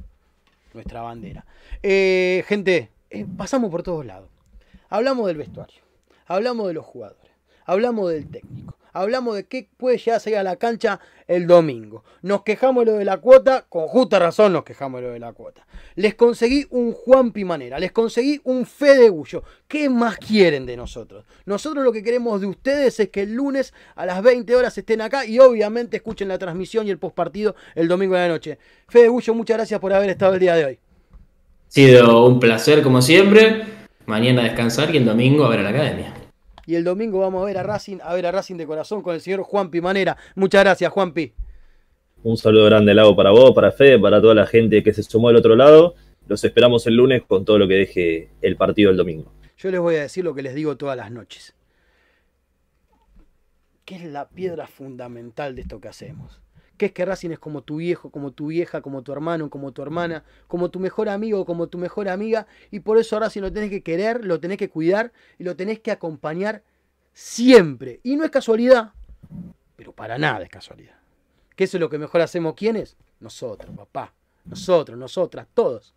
nuestra bandera. Eh, gente, eh, pasamos por todos lados. Hablamos del vestuario, hablamos de los jugadores, hablamos del técnico, hablamos de qué puede llegar a salir a la cancha el domingo. Nos quejamos de lo de la cuota, con justa razón nos quejamos de lo de la cuota. Les conseguí un Juan Pimanera, les conseguí un Fede Gullo. ¿Qué más quieren de nosotros? Nosotros lo que queremos de ustedes es que el lunes a las 20 horas estén acá y obviamente escuchen la transmisión y el postpartido el domingo de la noche. Fede Gullo, muchas gracias por haber estado el día de hoy. Ha sido un placer como siempre. Mañana descansar y el domingo a ver a la academia. Y el domingo vamos a ver a Racing, a ver a Racing de corazón con el señor Juan Pimanera. Muchas gracias, Juanpi. Un saludo grande, Lago, para vos, para Fede, para toda la gente que se sumó del otro lado. Los esperamos el lunes con todo lo que deje el partido el domingo. Yo les voy a decir lo que les digo todas las noches. ¿Qué es la piedra fundamental de esto que hacemos? Que es que Racing es como tu viejo, como tu vieja, como tu hermano, como tu hermana, como tu mejor amigo, como tu mejor amiga. Y por eso Racing lo tenés que querer, lo tenés que cuidar y lo tenés que acompañar siempre. Y no es casualidad, pero para nada es casualidad. Eso es lo que mejor hacemos. ¿Quiénes? Nosotros, papá. Nosotros, nosotras, todos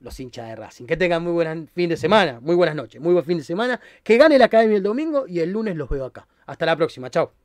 los hinchas de Racing. Que tengan muy buen fin de semana, muy buenas noches, muy buen fin de semana. Que gane la academia el domingo y el lunes los veo acá. Hasta la próxima, chao.